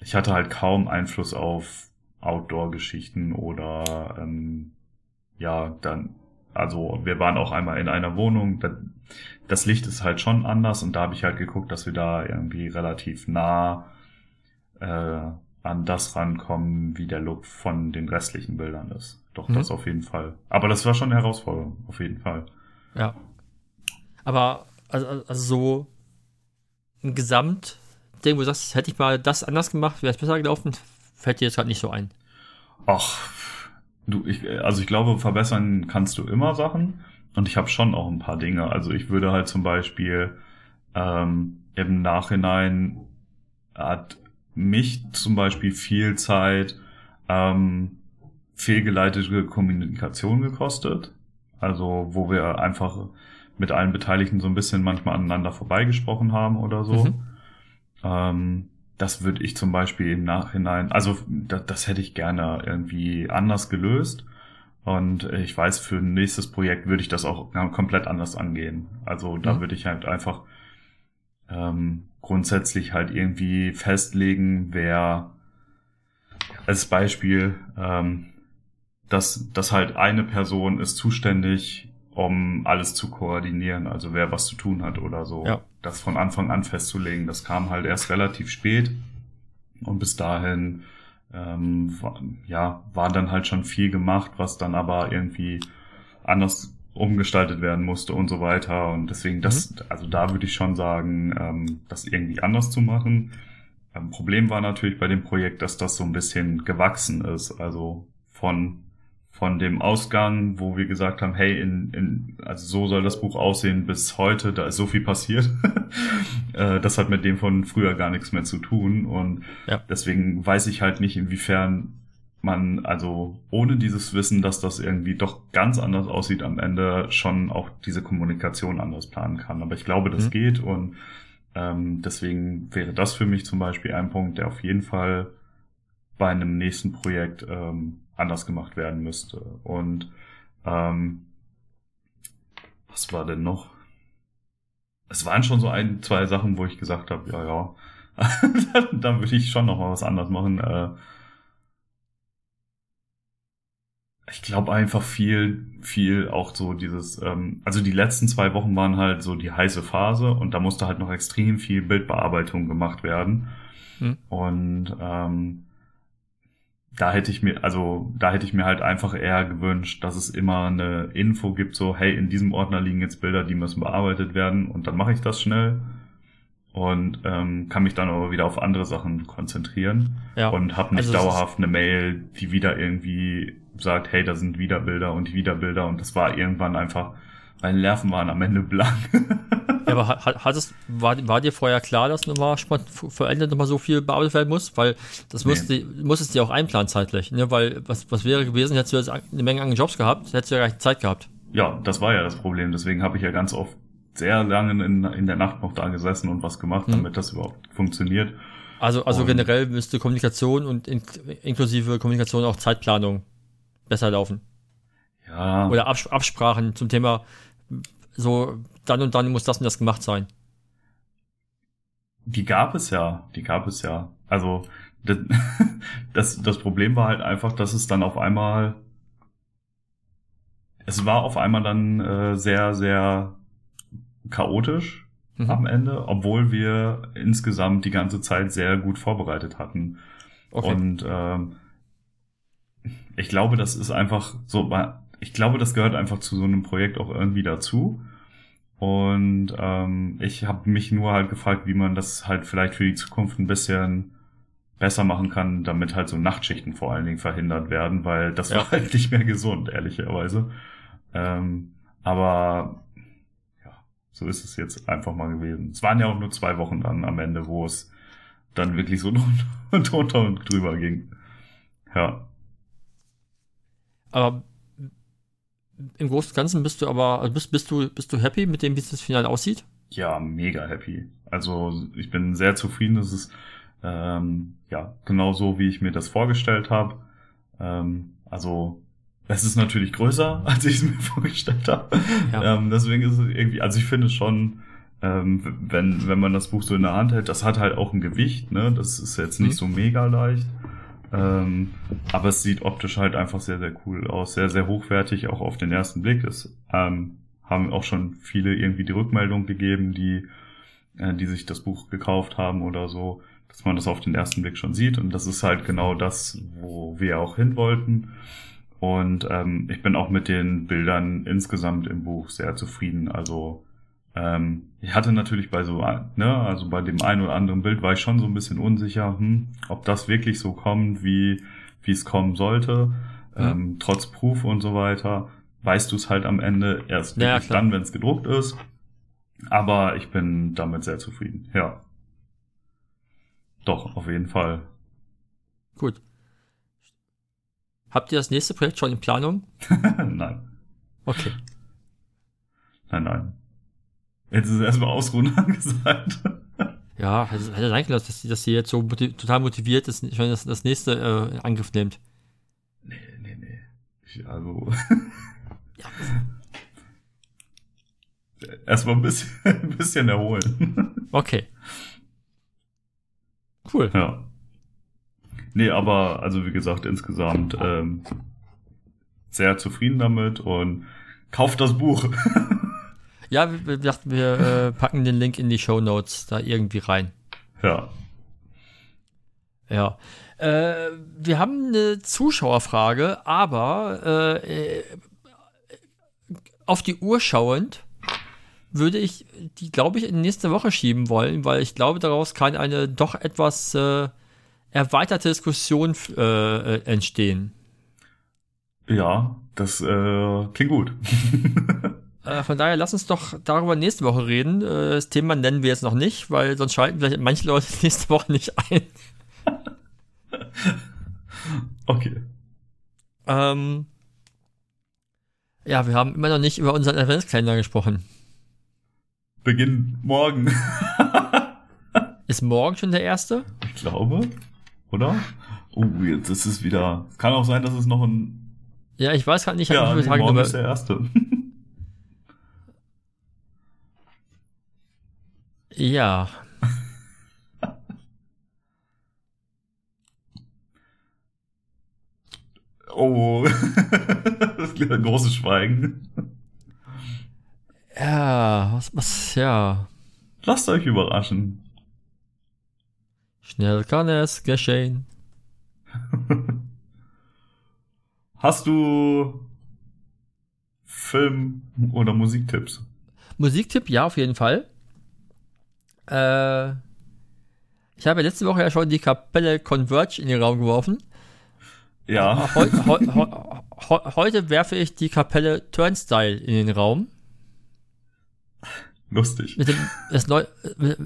ich hatte halt kaum Einfluss auf Outdoor-Geschichten oder ähm, ja, dann, also wir waren auch einmal in einer Wohnung, da, das Licht ist halt schon anders und da habe ich halt geguckt, dass wir da irgendwie relativ nah äh, an das rankommen, wie der Look von den restlichen Bildern ist. Doch, mhm. das auf jeden Fall. Aber das war schon eine Herausforderung, auf jeden Fall. Ja. Aber, also, also so ein Gesamtding, wo du sagst, hätte ich mal das anders gemacht, wäre es besser gelaufen, fällt dir jetzt gerade nicht so ein. Ach, du, ich, also ich glaube, verbessern kannst du immer Sachen. Und ich habe schon auch ein paar Dinge. Also ich würde halt zum Beispiel ähm, im Nachhinein hat mich zum Beispiel viel Zeit ähm, fehlgeleitete Kommunikation gekostet. Also wo wir einfach mit allen Beteiligten so ein bisschen manchmal aneinander vorbeigesprochen haben oder so. Mhm. Ähm, das würde ich zum Beispiel im Nachhinein, also das, das hätte ich gerne irgendwie anders gelöst. Und ich weiß, für ein nächstes Projekt würde ich das auch komplett anders angehen. Also da mhm. würde ich halt einfach ähm, grundsätzlich halt irgendwie festlegen, wer als Beispiel ähm, dass, dass halt eine Person ist zuständig, um alles zu koordinieren, also wer was zu tun hat oder so. Ja. Das von Anfang an festzulegen, das kam halt erst relativ spät. Und bis dahin ähm, war, ja, war dann halt schon viel gemacht, was dann aber irgendwie anders umgestaltet werden musste und so weiter. Und deswegen das, mhm. also da würde ich schon sagen, ähm, das irgendwie anders zu machen. Ähm, Problem war natürlich bei dem Projekt, dass das so ein bisschen gewachsen ist. Also von von dem Ausgang, wo wir gesagt haben, hey, in, in, also so soll das Buch aussehen bis heute, da ist so viel passiert. Äh, das hat mit dem von früher gar nichts mehr zu tun. Und ja. deswegen weiß ich halt nicht, inwiefern man, also ohne dieses Wissen, dass das irgendwie doch ganz anders aussieht am Ende, schon auch diese Kommunikation anders planen kann. Aber ich glaube, das mhm. geht und ähm, deswegen wäre das für mich zum Beispiel ein Punkt, der auf jeden Fall bei einem nächsten Projekt ähm, anders gemacht werden müsste. Und ähm, was war denn noch? Es waren schon so ein, zwei Sachen, wo ich gesagt habe, ja, ja, dann, dann würde ich schon noch mal was anderes machen. Äh, ich glaube einfach viel, viel auch so dieses, ähm, also die letzten zwei Wochen waren halt so die heiße Phase und da musste halt noch extrem viel Bildbearbeitung gemacht werden. Hm. Und ähm, da hätte ich mir, also da hätte ich mir halt einfach eher gewünscht, dass es immer eine Info gibt, so, hey, in diesem Ordner liegen jetzt Bilder, die müssen bearbeitet werden und dann mache ich das schnell und ähm, kann mich dann aber wieder auf andere Sachen konzentrieren ja. und habe nicht also dauerhaft eine Mail, die wieder irgendwie sagt, hey, da sind wieder Bilder und wieder Bilder und das war irgendwann einfach, meine Nerven waren am Ende blank. Ja, aber hat, hat es, war, war dir vorher klar, dass nochmal vor Ende nochmal so viel bearbeitet werden muss? Weil das nee. musste, musstest du ja auch einplanen zeitlich, ne? Weil was, was wäre gewesen, hättest du jetzt eine Menge an Jobs gehabt, hättest du ja gar nicht Zeit gehabt. Ja, das war ja das Problem. Deswegen habe ich ja ganz oft sehr lange in, in der Nacht noch da gesessen und was gemacht, mhm. damit das überhaupt funktioniert. Also, also und generell müsste Kommunikation und in, inklusive Kommunikation auch Zeitplanung besser laufen. Ja. Oder Abs Absprachen zum Thema so dann und dann muss das und das gemacht sein. Die gab es ja, die gab es ja. Also das, das Problem war halt einfach, dass es dann auf einmal, es war auf einmal dann äh, sehr, sehr chaotisch mhm. am Ende, obwohl wir insgesamt die ganze Zeit sehr gut vorbereitet hatten. Okay. Und ähm, ich glaube, das ist einfach so, ich glaube, das gehört einfach zu so einem Projekt auch irgendwie dazu. Und ähm, ich habe mich nur halt gefragt, wie man das halt vielleicht für die Zukunft ein bisschen besser machen kann, damit halt so Nachtschichten vor allen Dingen verhindert werden, weil das ja. war halt nicht mehr gesund, ehrlicherweise. Ähm, aber ja, so ist es jetzt einfach mal gewesen. Es waren ja auch nur zwei Wochen dann am Ende, wo es dann wirklich so drunter und drüber ging. Ja. Aber im Großen und Ganzen bist du aber, also bist, bist du, bist du happy mit dem, wie das Finale aussieht? Ja, mega happy. Also ich bin sehr zufrieden. Das ist ähm, ja genau so, wie ich mir das vorgestellt habe. Ähm, also es ist natürlich größer, als ich es mir vorgestellt habe. Ja. Ähm, deswegen ist es irgendwie, also ich finde schon, ähm, wenn, wenn man das Buch so in der Hand hält, das hat halt auch ein Gewicht, ne? Das ist jetzt nicht mhm. so mega leicht. Ähm, aber es sieht optisch halt einfach sehr, sehr cool aus, sehr, sehr hochwertig, auch auf den ersten Blick. Es ähm, haben auch schon viele irgendwie die Rückmeldung gegeben, die, äh, die sich das Buch gekauft haben oder so, dass man das auf den ersten Blick schon sieht. Und das ist halt genau das, wo wir auch hin wollten. Und ähm, ich bin auch mit den Bildern insgesamt im Buch sehr zufrieden. Also ähm, ich hatte natürlich bei so, ne, also bei dem einen oder anderen Bild war ich schon so ein bisschen unsicher, hm, ob das wirklich so kommt, wie wie es kommen sollte, ja. ähm, trotz Proof und so weiter. Weißt du es halt am Ende erst ja, wirklich dann, wenn es gedruckt ist. Aber ich bin damit sehr zufrieden. Ja. Doch, auf jeden Fall. Gut. Habt ihr das nächste Projekt schon in Planung? nein. Okay. Nein, nein. Jetzt ist es erstmal ausruhen angesagt. Ja, hätte, hätte sein können, dass sie, dass sie jetzt so motiv total motiviert ist, schon das, das nächste äh, in Angriff nimmt. Nee, nee, nee. Ich, also. ja. Erstmal ein bisschen, ein bisschen erholen. Okay. Cool. Ja. Nee, aber also wie gesagt, insgesamt ähm, sehr zufrieden damit und kauft das Buch. Ja, wir dachten, wir äh, packen den Link in die Show Notes da irgendwie rein. Ja. Ja. Äh, wir haben eine Zuschauerfrage, aber äh, auf die Uhr schauend würde ich die, glaube ich, in nächste Woche schieben wollen, weil ich glaube, daraus kann eine doch etwas äh, erweiterte Diskussion äh, äh, entstehen. Ja, das äh, klingt gut. Äh, von daher lass uns doch darüber nächste Woche reden. Äh, das Thema nennen wir jetzt noch nicht, weil sonst schalten vielleicht manche Leute nächste Woche nicht ein. okay. Ähm, ja, wir haben immer noch nicht über unseren Adventskalender gesprochen. Beginn morgen. ist morgen schon der erste? Ich glaube, oder? Oh, jetzt ist es wieder. Kann auch sein, dass es noch ein. Ja, ich weiß gerade nicht, ja, nee, morgen ist der erste. Ja. oh, das ist ein großes Schweigen. Ja, was, was, ja. Lasst euch überraschen. Schnell kann es geschehen. Hast du Film- oder Musiktipps? Musiktipp, ja, auf jeden Fall. Äh, ich habe letzte Woche ja schon die Kapelle Converge in den Raum geworfen. Ja. Heu, heu, heu, heute werfe ich die Kapelle Turnstyle in den Raum. Lustig. Mit dem, das, neu,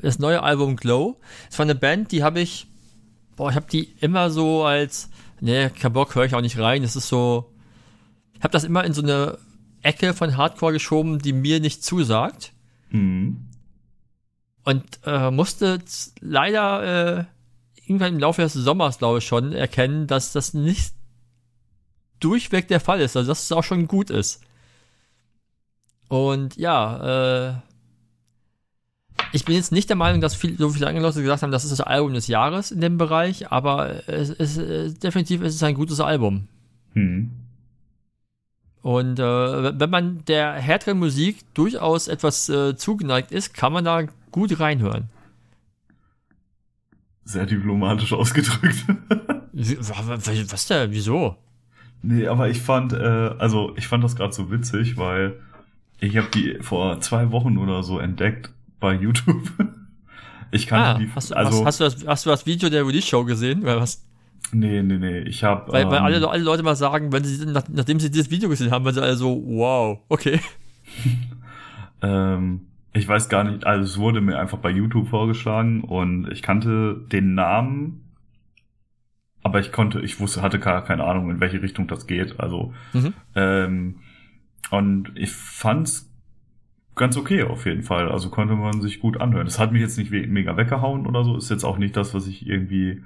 das neue Album Glow. Es war eine Band, die habe ich, boah, ich habe die immer so als, ne, kein Bock, höre ich auch nicht rein. Das ist so, ich habe das immer in so eine Ecke von Hardcore geschoben, die mir nicht zusagt. Mhm. Und äh, musste leider äh, irgendwann im Laufe des Sommers, glaube ich, schon erkennen, dass das nicht durchweg der Fall ist. Also, dass es auch schon gut ist. Und ja, äh, Ich bin jetzt nicht der Meinung, dass viel, so viele andere Leute gesagt haben, das ist das Album des Jahres in dem Bereich, aber es ist äh, definitiv ist es ein gutes Album. Hm. Und äh, wenn man der härteren Musik durchaus etwas äh, zugeneigt ist, kann man da gut reinhören. Sehr diplomatisch ausgedrückt. was denn? Wieso? Nee, aber ich fand, äh, also ich fand das gerade so witzig, weil ich habe die vor zwei Wochen oder so entdeckt bei YouTube. Ich kannte ah, die. Hast du, also, hast, hast, du das, hast du das Video der Release Show gesehen? Oder was? Nee, nee, nee. Ich habe. Weil, ähm, weil alle, alle Leute mal sagen, wenn sie, nach, nachdem sie dieses Video gesehen haben, wenn sie alle so, wow, okay. ähm, ich weiß gar nicht, also es wurde mir einfach bei YouTube vorgeschlagen und ich kannte den Namen, aber ich konnte, ich wusste, hatte gar keine Ahnung, in welche Richtung das geht. Also mhm. ähm, und ich fand's ganz okay auf jeden Fall. Also konnte man sich gut anhören. Es hat mich jetzt nicht mega weggehauen oder so. Ist jetzt auch nicht das, was ich irgendwie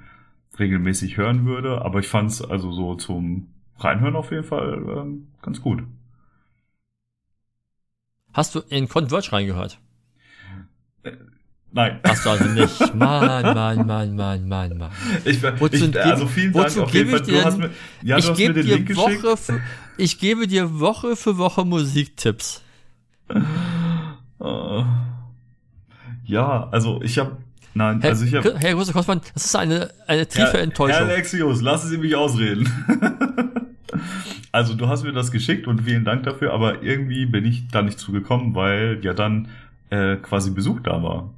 regelmäßig hören würde. Aber ich fand's also so zum Reinhören auf jeden Fall ähm, ganz gut. Hast du in Converge reingehört? Äh, nein. Hast du also nicht. Mann, Mann, Mann, Mann, Mann, Mann. Ich, wozu ich, also vielen Dank auf jeden Fall. Du hast mir, ja, ich gebe dir Woche für, ich gebe dir Woche für Woche Musiktipps. Uh, ja, also ich habe Nein, Herr, also ich habe. Herr Große Kostmann, das ist eine, eine tiefe Herr, Enttäuschung. Herr Alexius, lassen Sie mich ausreden. also du hast mir das geschickt und vielen Dank dafür, aber irgendwie bin ich da nicht zugekommen, weil ja dann äh, quasi Besuch da war.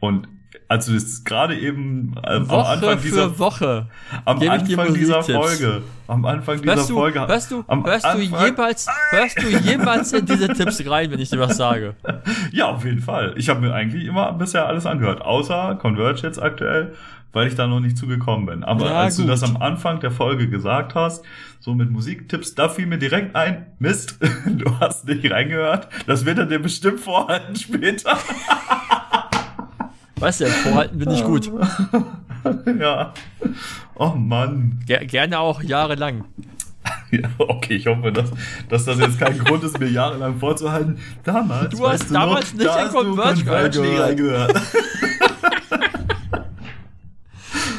Und also das gerade eben äh, Woche am Anfang dieser für Woche. Am Anfang dieser Folge am Anfang dieser hörst du, Folge hörst du hörst du jemals hörst du jemals in diese Tipps rein wenn ich dir was sage? Ja auf jeden Fall. Ich habe mir eigentlich immer bisher alles angehört außer Converge jetzt aktuell weil ich da noch nicht zugekommen bin aber ja, als gut. du das am Anfang der Folge gesagt hast so mit Musiktipps da fiel mir direkt ein Mist du hast nicht reingehört das wird er dir bestimmt vorhalten später Weißt du, vorhalten bin ich gut. ja. Oh Mann. Ger gerne auch jahrelang. Ja, okay, ich hoffe, dass, dass das jetzt kein Grund ist, mir jahrelang vorzuhalten. Damals. Du hast damals noch, nicht da in Converge gehört. gehört.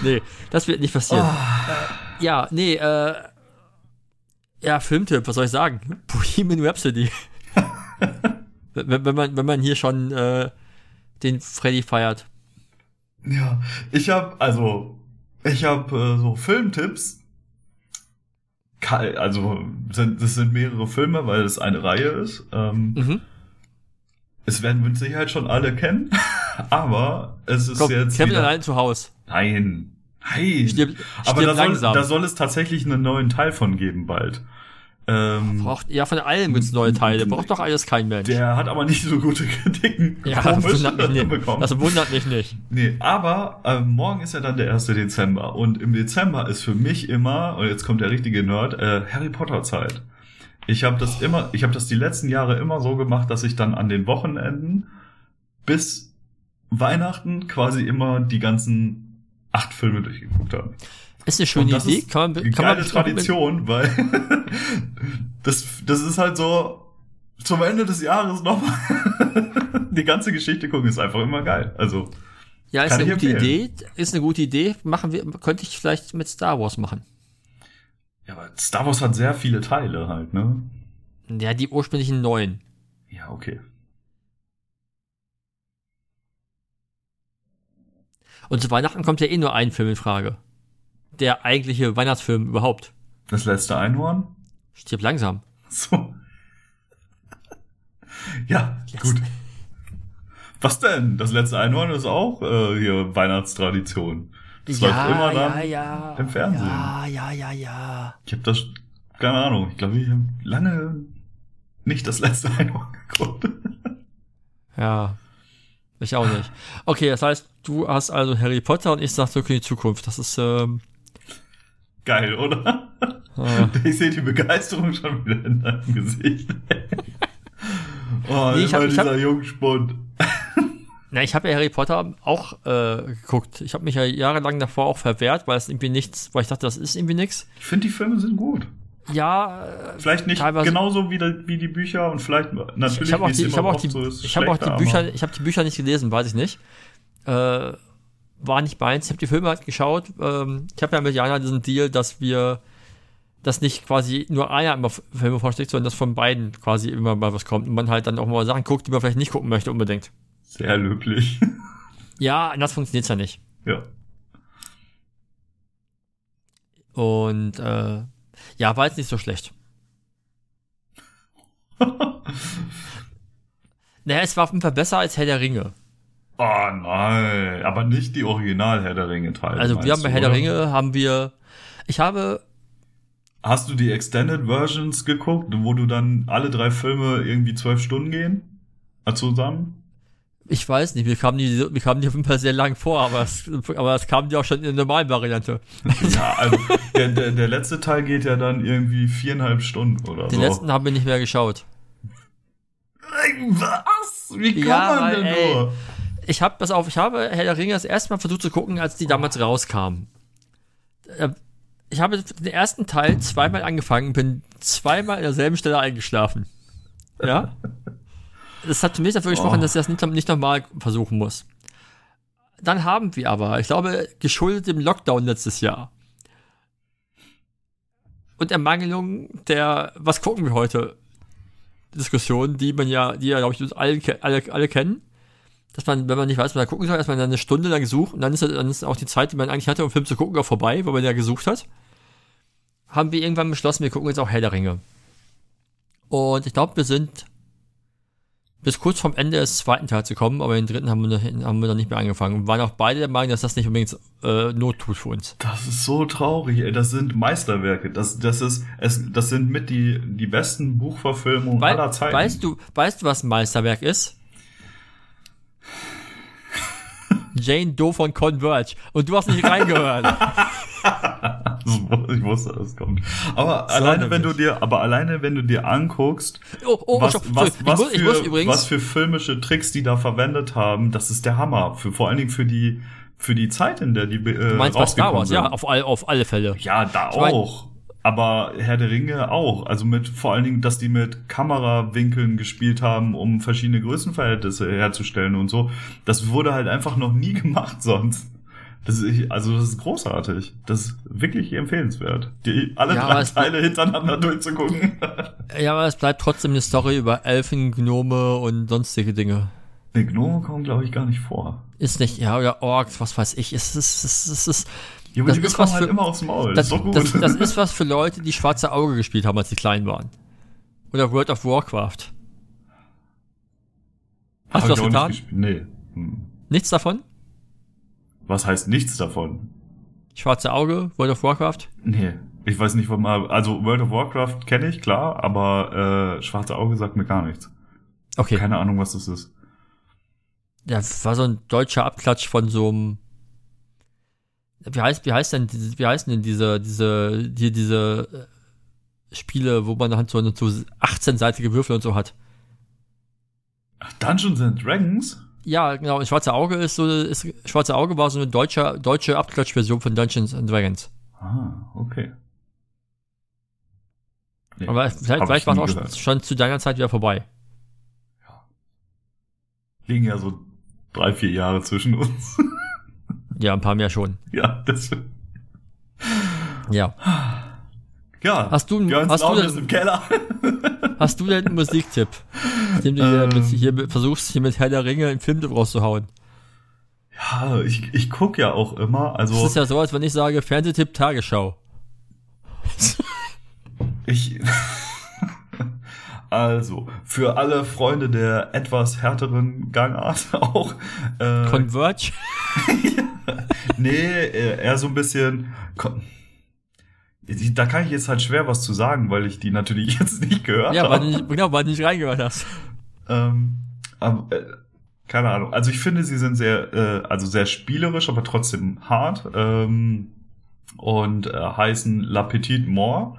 Nee, das wird nicht passieren. Oh. ja, nee, äh. Ja, Filmtipp, was soll ich sagen? Bohemian Rhapsody. wenn, wenn, man, wenn man hier schon äh, den Freddy feiert. Ja, ich habe also ich habe äh, so Filmtipps. Also sind, das sind mehrere Filme, weil es eine Reihe ist. Ähm, mhm. Es werden mit Sicherheit schon alle kennen, aber es ist Komm, jetzt. Kevin wieder... allein zu Hause. Nein. Nein. Stirb, aber da soll, da soll es tatsächlich einen neuen Teil von geben bald. Ähm, braucht, ja, von allem gibt's neue Teile. Braucht doch alles kein Mensch. Der hat aber nicht so gute Kritiken ja, das wundert, mich nicht. bekommen. das wundert mich nicht. Nee, aber ähm, morgen ist ja dann der 1. Dezember. Und im Dezember ist für mich immer, und jetzt kommt der richtige Nerd, äh, Harry Potter Zeit. Ich habe das immer, ich habe das die letzten Jahre immer so gemacht, dass ich dann an den Wochenenden bis Weihnachten quasi immer die ganzen acht Filme durchgeguckt habe. Ist eine schöne Idee. Ist kann man, kann man Tradition, weil das, das ist halt so zum Ende des Jahres nochmal die ganze Geschichte gucken ist einfach immer geil. Also ja, ist eine gute empfehlen. Idee. Ist eine gute Idee. Machen wir, könnte ich vielleicht mit Star Wars machen. Ja, aber Star Wars hat sehr viele Teile halt, ne? Ja, die ursprünglichen neun. Ja, okay. Und zu Weihnachten kommt ja eh nur ein Film in Frage der eigentliche Weihnachtsfilm überhaupt. Das letzte Einhorn? Stirb langsam. So. ja, yes. gut. Was denn? Das letzte Einhorn ist auch äh, hier Weihnachtstradition. Das ja, läuft immer dann ja, ja. im Fernsehen. Ja, ja, ja, ja. Ich habe das, keine Ahnung, ich glaube, ich habe lange nicht das letzte Einhorn geguckt. ja, ich auch nicht. Okay, das heißt, du hast also Harry Potter und ich sag zurück in die Zukunft. Das ist ähm, Geil, oder? Ah. Ich sehe die Begeisterung schon wieder in deinem Gesicht. oh, nee, ich hab, dieser ich Jungspund. Na, ich habe ja Harry Potter auch äh, geguckt. Ich habe mich ja jahrelang davor auch verwehrt, weil es irgendwie nichts, weil ich dachte, das ist irgendwie nichts. Ich finde, die Filme sind gut. Ja, vielleicht nicht genauso wie die, wie die Bücher und vielleicht natürlich ich habe auch die, ich habe auch die, so ich habe auch die Bücher, ich habe die Bücher nicht gelesen, weiß ich nicht. Äh, war nicht meins. Ich habe die Filme halt geschaut. Ähm, ich habe ja mit Jana diesen Deal, dass wir, dass nicht quasi nur einer immer Filme vorschlägt, sondern dass von beiden quasi immer mal was kommt und man halt dann auch mal Sachen guckt, die man vielleicht nicht gucken möchte unbedingt. Sehr löblich. Ja, anders funktioniert's ja nicht. Ja. Und äh, ja, war jetzt nicht so schlecht. naja, es war auf jeden Fall besser als Herr der Ringe. Oh nein, aber nicht die Original Herr der Ringe Teile. Also wir haben bei Herr der Ringe haben wir, ich habe. Hast du die Extended Versions geguckt, wo du dann alle drei Filme irgendwie zwölf Stunden gehen? Zusammen? Ich weiß nicht, wir kamen die, wir kamen die auf jeden Fall sehr lang vor, aber es, aber es kam die auch schon in der normalen Variante. Ja, also der, der, der letzte Teil geht ja dann irgendwie viereinhalb Stunden oder Den so. Den letzten haben wir nicht mehr geschaut. Was? Wie kann ja, man denn ey, nur? Ich habe das auf, ich habe Herr der Ringe das erste Mal versucht zu gucken, als die damals rauskamen. Äh, ich habe den ersten Teil zweimal angefangen, bin zweimal in derselben Stelle eingeschlafen. Ja? das hat für mich dafür gesprochen, oh. dass ich das nicht, nicht nochmal versuchen muss. Dann haben wir aber, ich glaube, geschuldet dem Lockdown letztes Jahr und Ermangelung der, was gucken wir heute? Diskussion, die man ja, die ja, glaube ich, alle, alle, alle kennen. Dass man, wenn man nicht weiß, was man da gucken soll, dass man dann eine Stunde lang sucht und dann ist, dann ist auch die Zeit, die man eigentlich hatte, um Film zu gucken, auch vorbei, weil man ja gesucht hat. Haben wir irgendwann beschlossen, wir gucken jetzt auch Herr der Ringe. Und ich glaube, wir sind bis kurz vorm Ende des zweiten Teils zu kommen, aber den dritten haben wir, noch, haben wir noch nicht mehr angefangen und waren auch beide der Meinung, dass das nicht unbedingt äh, Not tut für uns. Das ist so traurig, ey. Das sind Meisterwerke. Das, das ist, es, das sind mit die, die besten Buchverfilmungen Wei aller Zeiten. Weißt du, weißt du, was ein Meisterwerk ist? Jane Doe von Converge. Und du hast nicht reingehört. ich wusste, das kommt. Aber so alleine, wenn du dir, aber alleine, wenn du dir anguckst, oh, oh, was, was, was, was, für, übrigens, was für filmische Tricks die da verwendet haben, das ist der Hammer. Für, vor allen Dingen für die, für die Zeit, in der die äh, du meinst bei Star Wars, sind. ja, auf, all, auf alle Fälle. Ja, da ich auch. Mein, aber Herr der Ringe auch. Also mit vor allen Dingen, dass die mit Kamerawinkeln gespielt haben, um verschiedene Größenverhältnisse herzustellen und so. Das wurde halt einfach noch nie gemacht sonst. Das ist, also das ist großartig. Das ist wirklich empfehlenswert, die alle ja, drei Teile hintereinander durchzugucken. Ja, aber es bleibt trotzdem eine Story über Elfen, Gnome und sonstige Dinge. Die Gnome kommen, glaube ich, gar nicht vor. Ist nicht, ja, oder Orks, was weiß ich. Es ist, es ist, es ist, ja, aber das die ist was halt für, immer aufs Maul. Das, das, das, das, ist was für Leute, die schwarze Auge gespielt haben, als sie klein waren. Oder World of Warcraft. Hast Hab du das getan? Nee. Hm. Nichts davon? Was heißt nichts davon? Schwarze Auge, World of Warcraft? Nee. Ich weiß nicht, was mal. Also World of Warcraft kenne ich, klar, aber äh, Schwarze Auge sagt mir gar nichts. Okay. Keine Ahnung, was das ist. Ja, war so ein deutscher Abklatsch von so einem wie heißt, wie heißt denn, wie heißen denn diese, diese, die, diese äh, Spiele, wo man halt so, so 18-seitige Würfel und so hat? Dungeons and Dragons? Ja, genau. Schwarze Auge ist so, ist, Schwarze Auge war so eine deutsche, deutsche Abklatschversion von Dungeons and Dragons. Ah, okay. Nee, Aber vielleicht, vielleicht war es auch schon zu deiner Zeit wieder vorbei. Ja. Liegen ja so drei, vier Jahre zwischen uns. Ja, ein paar mehr schon. Ja, das. Ja. Ja. Hast du, hast du denn, im Keller. hast du denn einen Musiktipp, dem du ähm, mit, hier versuchst, hier mit Herr der Ringe einen Film rauszuhauen? Ja, ich, ich guck ja auch immer. Also das ist ja so, als wenn ich sage Fernsehtipp Tagesschau. ich also, für alle Freunde der etwas härteren Gangart auch. Äh, Converge? nee, eher so ein bisschen. Da kann ich jetzt halt schwer was zu sagen, weil ich die natürlich jetzt nicht gehört ja, habe. Ja, weil du nicht, genau, weil du nicht reingehört hast. Ähm, aber, äh, keine Ahnung. Also ich finde, sie sind sehr, äh, also sehr spielerisch, aber trotzdem hart. Ähm, und äh, heißen La Petite Mort.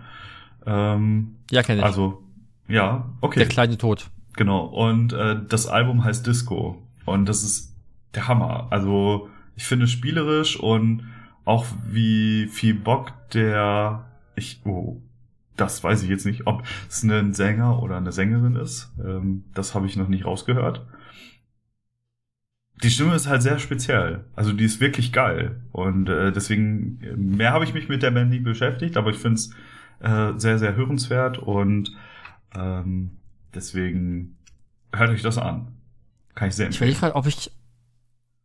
Ähm, ja, kenne ich. Also ja, okay. Der kleine Tod. Genau. Und äh, das Album heißt Disco. Und das ist der Hammer. Also ich finde spielerisch und auch wie viel Bock der ich oh das weiß ich jetzt nicht, ob es ein Sänger oder eine Sängerin ist. Ähm, das habe ich noch nicht rausgehört. Die Stimme ist halt sehr speziell. Also die ist wirklich geil. Und äh, deswegen, mehr habe ich mich mit der Band nie beschäftigt, aber ich finde es äh, sehr, sehr hörenswert und ähm, deswegen hört euch das an. Kann ich sehr empfehlen. Ich will gerade, ob ich,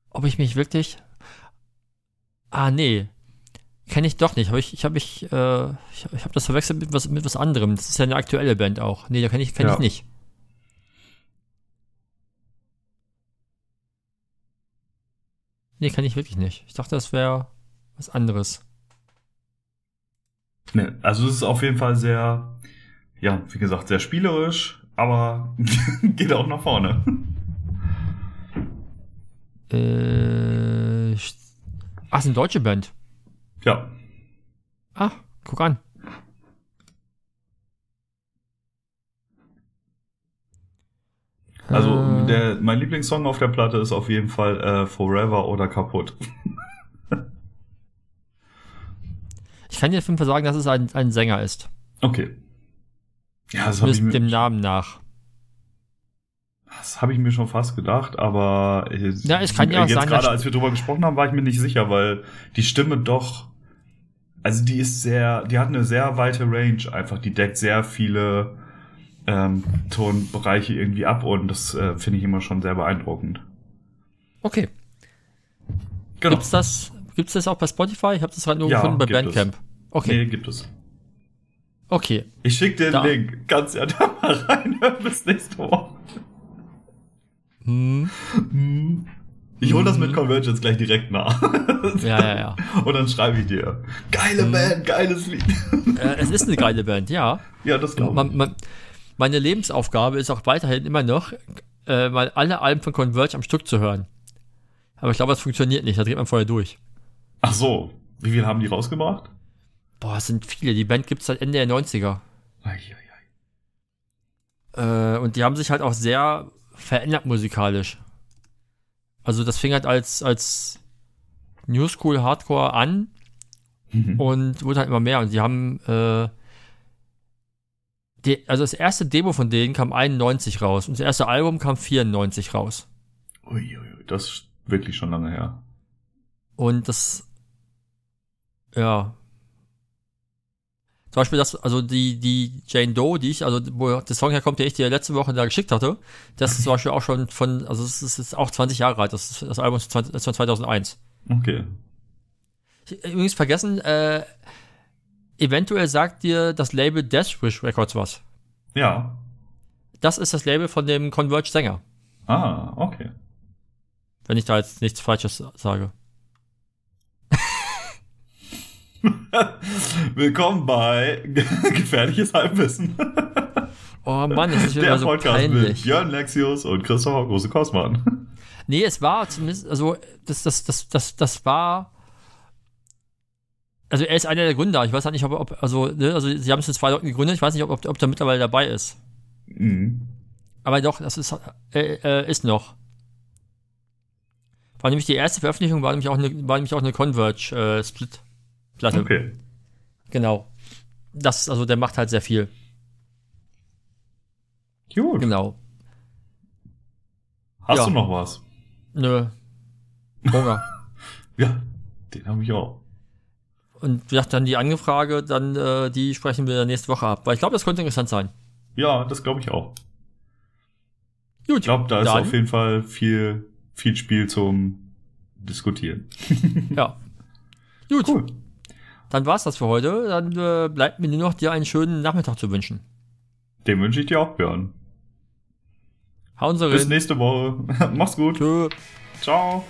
ob ich mich wirklich. Ah, nee. Kenne ich doch nicht. Hab ich ich habe ich, äh, ich, ich habe das verwechselt mit was, mit was anderem. Das ist ja eine aktuelle Band auch. Nee, da kenne ich, kenn ja. ich nicht. Nee, kann ich wirklich nicht. Ich dachte, das wäre was anderes. Nee, also es ist auf jeden Fall sehr, ja, wie gesagt, sehr spielerisch, aber geht auch nach vorne. Äh, ach, ist eine deutsche Band. Ja. Ah, guck an. Also äh. der, mein Lieblingssong auf der Platte ist auf jeden Fall äh, Forever oder Kaputt. ich kann dir auf jeden Fall sagen, dass es ein, ein Sänger ist. Okay. Ja, das habe ich mir, dem Namen nach. Das habe ich mir schon fast gedacht, aber ja, es kann ja auch jetzt sein, gerade als wir drüber gesprochen haben, war ich mir nicht sicher, weil die Stimme doch, also die ist sehr, die hat eine sehr weite Range einfach, die deckt sehr viele ähm, Tonbereiche irgendwie ab und das äh, finde ich immer schon sehr beeindruckend. Okay. Genau. Gibt's das, gibt's das auch bei Spotify? Ich habe das gerade nur ja, gefunden bei Bandcamp. Es. Okay. Nee, gibt es. Okay. Ich schicke dir den da. Link. Kannst ja da mal reinhören bis nächste Woche. Hm. hm. Ich hole das mit. Convergence gleich direkt nach. Ja, ja, ja. Und dann schreibe ich dir. Geile hm. Band, geiles Lied. Äh, es ist eine geile Band, ja. Ja, das glaube ich. Man, meine Lebensaufgabe ist auch weiterhin immer noch, äh, mal alle Alben von Converge am Stück zu hören. Aber ich glaube, das funktioniert nicht, da dreht man vorher durch. Ach so. Wie viel haben die rausgebracht? Boah, es sind viele. Die Band gibt es seit Ende der 90er. Ei, ei, ei. Äh, und die haben sich halt auch sehr verändert musikalisch. Also das fing halt als, als New School Hardcore an mhm. und wurde halt immer mehr. Und sie haben, äh, die, also das erste Demo von denen kam 91 raus und das erste Album kam 94 raus. Uiuiui, das ist wirklich schon lange her. Und das, ja, zum Beispiel das, also die, die Jane Doe, die ich, also wo der Song herkommt, der ich dir letzte Woche da geschickt hatte, das ist zum Beispiel auch schon von, also es ist, ist auch 20 Jahre alt, das, ist, das Album ist, 20, ist von 2001. Okay. Ich, übrigens vergessen, äh, eventuell sagt dir das Label Deathwish Records was. Ja. Das ist das Label von dem Converge Sänger. Ah, okay. Wenn ich da jetzt nichts Falsches sage. Willkommen bei Gefährliches Halbwissen. Oh Mann, das ist wieder so Podcast peinlich. mit Björn Lexius und Christopher Große Kosmann. Nee, es war zumindest, also das, das, das, das, das war. Also er ist einer der Gründer. Ich weiß halt nicht, ob, ob also, ne, also sie haben es in zwei Leuten gegründet. Ich weiß nicht, ob, ob, ob der mittlerweile dabei ist. Mhm. Aber doch, das ist, äh, äh, ist noch. War nämlich die erste Veröffentlichung, war nämlich auch eine, war nämlich auch eine Converge äh. Platte. Okay. Genau. Das, also der macht halt sehr viel. Gut. Genau. Hast ja. du noch was? Nö. Hunger. ja, den habe ich auch. Und gesagt, dann die Angefrage, dann äh, die sprechen wir nächste Woche ab. Weil ich glaube, das könnte interessant sein. Ja, das glaube ich auch. Gut. Ich glaube, da ist auf jeden Fall viel, viel Spiel zum Diskutieren. ja. Gut. Cool. Dann war's das für heute. Dann äh, bleibt mir nur noch dir einen schönen Nachmittag zu wünschen. Den wünsche ich dir auch, Björn. Hauen Sie Bis nächste Woche. Mach's gut. Tschö. Ciao.